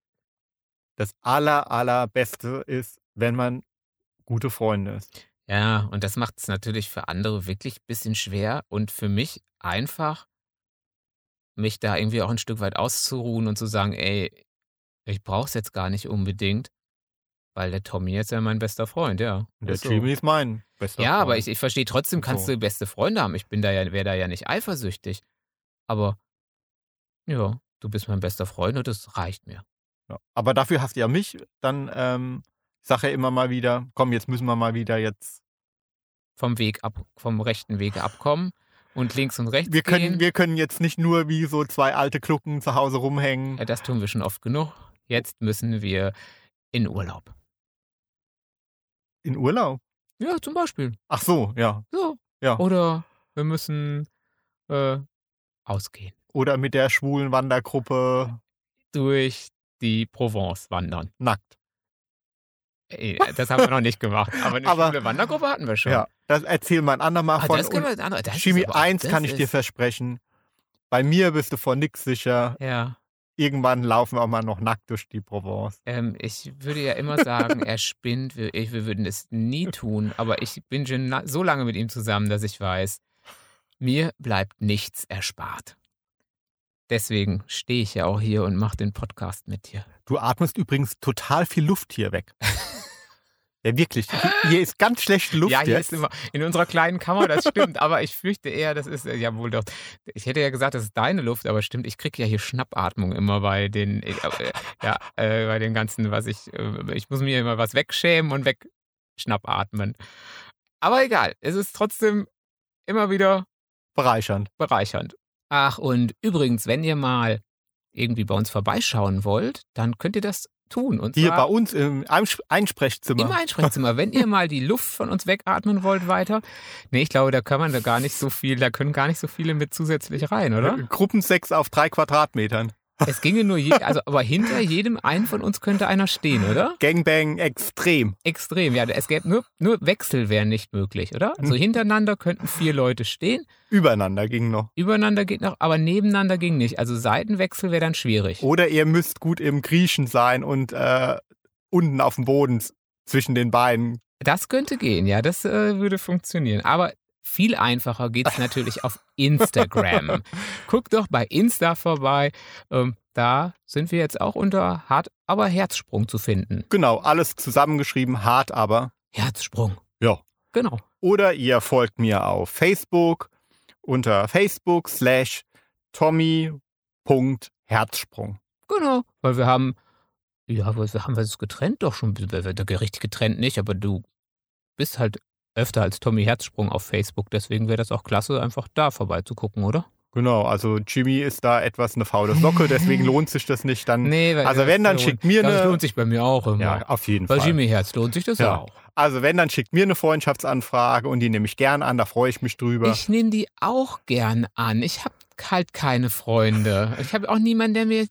S2: das aller, allerbeste ist, wenn man gute Freunde ist.
S1: Ja, und das macht es natürlich für andere wirklich ein bisschen schwer und für mich einfach, mich da irgendwie auch ein Stück weit auszuruhen und zu sagen, ey, ich brauch's jetzt gar nicht unbedingt, weil der Tommy jetzt ja mein bester Freund, ja.
S2: Und der. Jimmy ist mein bester
S1: Ja,
S2: Freund.
S1: aber ich, ich verstehe trotzdem, kannst
S2: So.
S1: du beste Freunde haben. Ich bin da ja, wäre da ja nicht eifersüchtig. Aber ja, du bist mein bester Freund und das reicht mir.
S2: Ja. Aber dafür hast du ja mich, dann ähm, ich sag ja immer mal wieder, komm, jetzt müssen wir mal wieder jetzt.
S1: Vom Weg ab, vom rechten Wege abkommen. und links und rechts
S2: Wir können,
S1: gehen.
S2: wir können jetzt nicht nur wie so zwei alte Klucken zu Hause rumhängen.
S1: Ja, das tun wir schon oft genug. Jetzt müssen wir in Urlaub.
S2: In Urlaub.
S1: Ja, zum Beispiel.
S2: Ach so, ja.
S1: So.
S2: Ja.
S1: Oder wir müssen äh, ausgehen.
S2: Oder mit der schwulen Wandergruppe
S1: Durch die Provence wandern.
S2: nackt.
S1: Ey, das haben wir noch nicht gemacht. Aber eine
S2: Aber-
S1: schwule Wandergruppe hatten wir schon.
S2: Ja, das erzähl mal ein andermal
S1: Ah,
S2: von.
S1: das wir, andere- das
S2: Chemie
S1: aber auch-
S2: 1
S1: das
S2: kann ich dir versprechen. Bei mir bist du vor nix sicher.
S1: Ja.
S2: Irgendwann laufen wir auch mal noch nackt durch die Provence.
S1: Ähm, ich würde ja immer sagen, er spinnt. Wir, ich, wir würden es nie tun. Aber ich bin schon so lange mit ihm zusammen, dass ich weiß, mir bleibt nichts erspart. Deswegen stehe ich ja auch hier und mache den Podcast mit dir.
S2: Du atmest übrigens total viel Luft hier weg. ja, wirklich. Hier- ist ganz schlechte Luft
S1: ja, hier
S2: jetzt.
S1: ist immer in unserer kleinen Kammer, das stimmt. aber ich fürchte eher, das ist äh, ja wohl doch. Ich hätte ja gesagt, das ist deine Luft, aber stimmt, ich kriege ja hier Schnappatmung immer bei den, äh, äh, ja, äh, bei den ganzen, was ich, äh, ich muss mir immer was wegschämen und wegschnappatmen. Aber egal, es ist trotzdem immer wieder
S2: Bereichernd.
S1: bereichernd. Ach, und übrigens, wenn ihr mal irgendwie bei uns vorbeischauen wollt, dann könnt ihr das tun. Und
S2: Hier bei uns im Einsp- Einsprechzimmer.
S1: im Einsprechzimmer. wenn ihr mal die Luft von uns wegatmen wollt weiter. Nee, ich glaube, da kann man da gar nicht so viel, da können gar nicht so viele mit zusätzlich rein, oder?
S2: Gruppensex auf drei Quadratmetern.
S1: Es ginge nur, je, also, aber hinter jedem einen von uns könnte einer stehen, oder?
S2: Gangbang extrem.
S1: Extrem, ja. Es gäbe nur, nur Wechsel wären nicht möglich, oder? Also hintereinander könnten vier Leute stehen,
S2: Übereinander ging noch.
S1: übereinander geht noch, aber nebeneinander ging nicht. Also Seitenwechsel wäre dann schwierig.
S2: Oder ihr müsst gut im Griechen sein und äh, unten auf dem Boden zwischen den Beinen.
S1: Das könnte gehen, ja, das äh, würde funktionieren. Aber viel einfacher geht es natürlich auf Instagram. Guckt doch bei Insta vorbei. Ähm, da sind wir jetzt auch unter Hart, aber Herzsprung zu finden.
S2: Genau, alles zusammengeschrieben, hart aber.
S1: Herzsprung.
S2: Ja.
S1: Genau.
S2: Oder ihr folgt mir auf Facebook unter Facebook slash Tommy.Herzsprung.
S1: Genau. Weil wir haben, ja, haben wir es getrennt doch schon. Richtig getrennt nicht, aber du bist halt öfter als Tommy Herzsprung auf Facebook. Deswegen wäre das auch klasse, einfach da vorbeizugucken, oder?
S2: Genau, also Jimmy ist da etwas eine faule Socke, deswegen lohnt sich das nicht dann.
S1: Nee, weil
S2: Also
S1: das
S2: wenn, dann schickt mir
S1: Das
S2: eine.
S1: lohnt sich bei mir auch immer.
S2: Ja, auf jeden
S1: Bei
S2: Fall.
S1: Jimmy Herz lohnt sich das
S2: Ja.
S1: auch.
S2: Also wenn, dann schickt mir eine Freundschaftsanfrage und die nehme ich gern an, da freue ich mich drüber.
S1: Ich nehme die auch gern an. Ich habe halt keine Freunde. Ich habe auch niemanden, der mir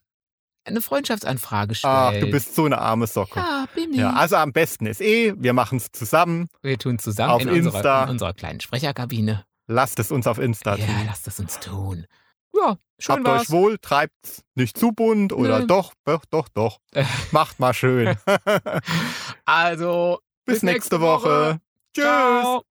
S1: eine Freundschaftsanfrage stellt.
S2: Ach, du bist so eine arme Socke.
S1: Ja, bin ich.
S2: Ja, also am besten ist eh, wir machen es zusammen.
S1: Wir tun zusammen
S2: auf
S1: in,
S2: Insta.
S1: Unserer, in unserer kleinen Sprecherkabine.
S2: Lasst es uns auf Insta
S1: Ja,
S2: tun.
S1: lasst es uns tun. Ja, schön
S2: Habt
S1: war's.
S2: euch wohl, treibt's nicht zu bunt oder
S1: Nö.
S2: doch, doch, doch, doch. Macht mal schön.
S1: Also,
S2: Bis, nächste Woche. Tschüss.
S1: Ciao.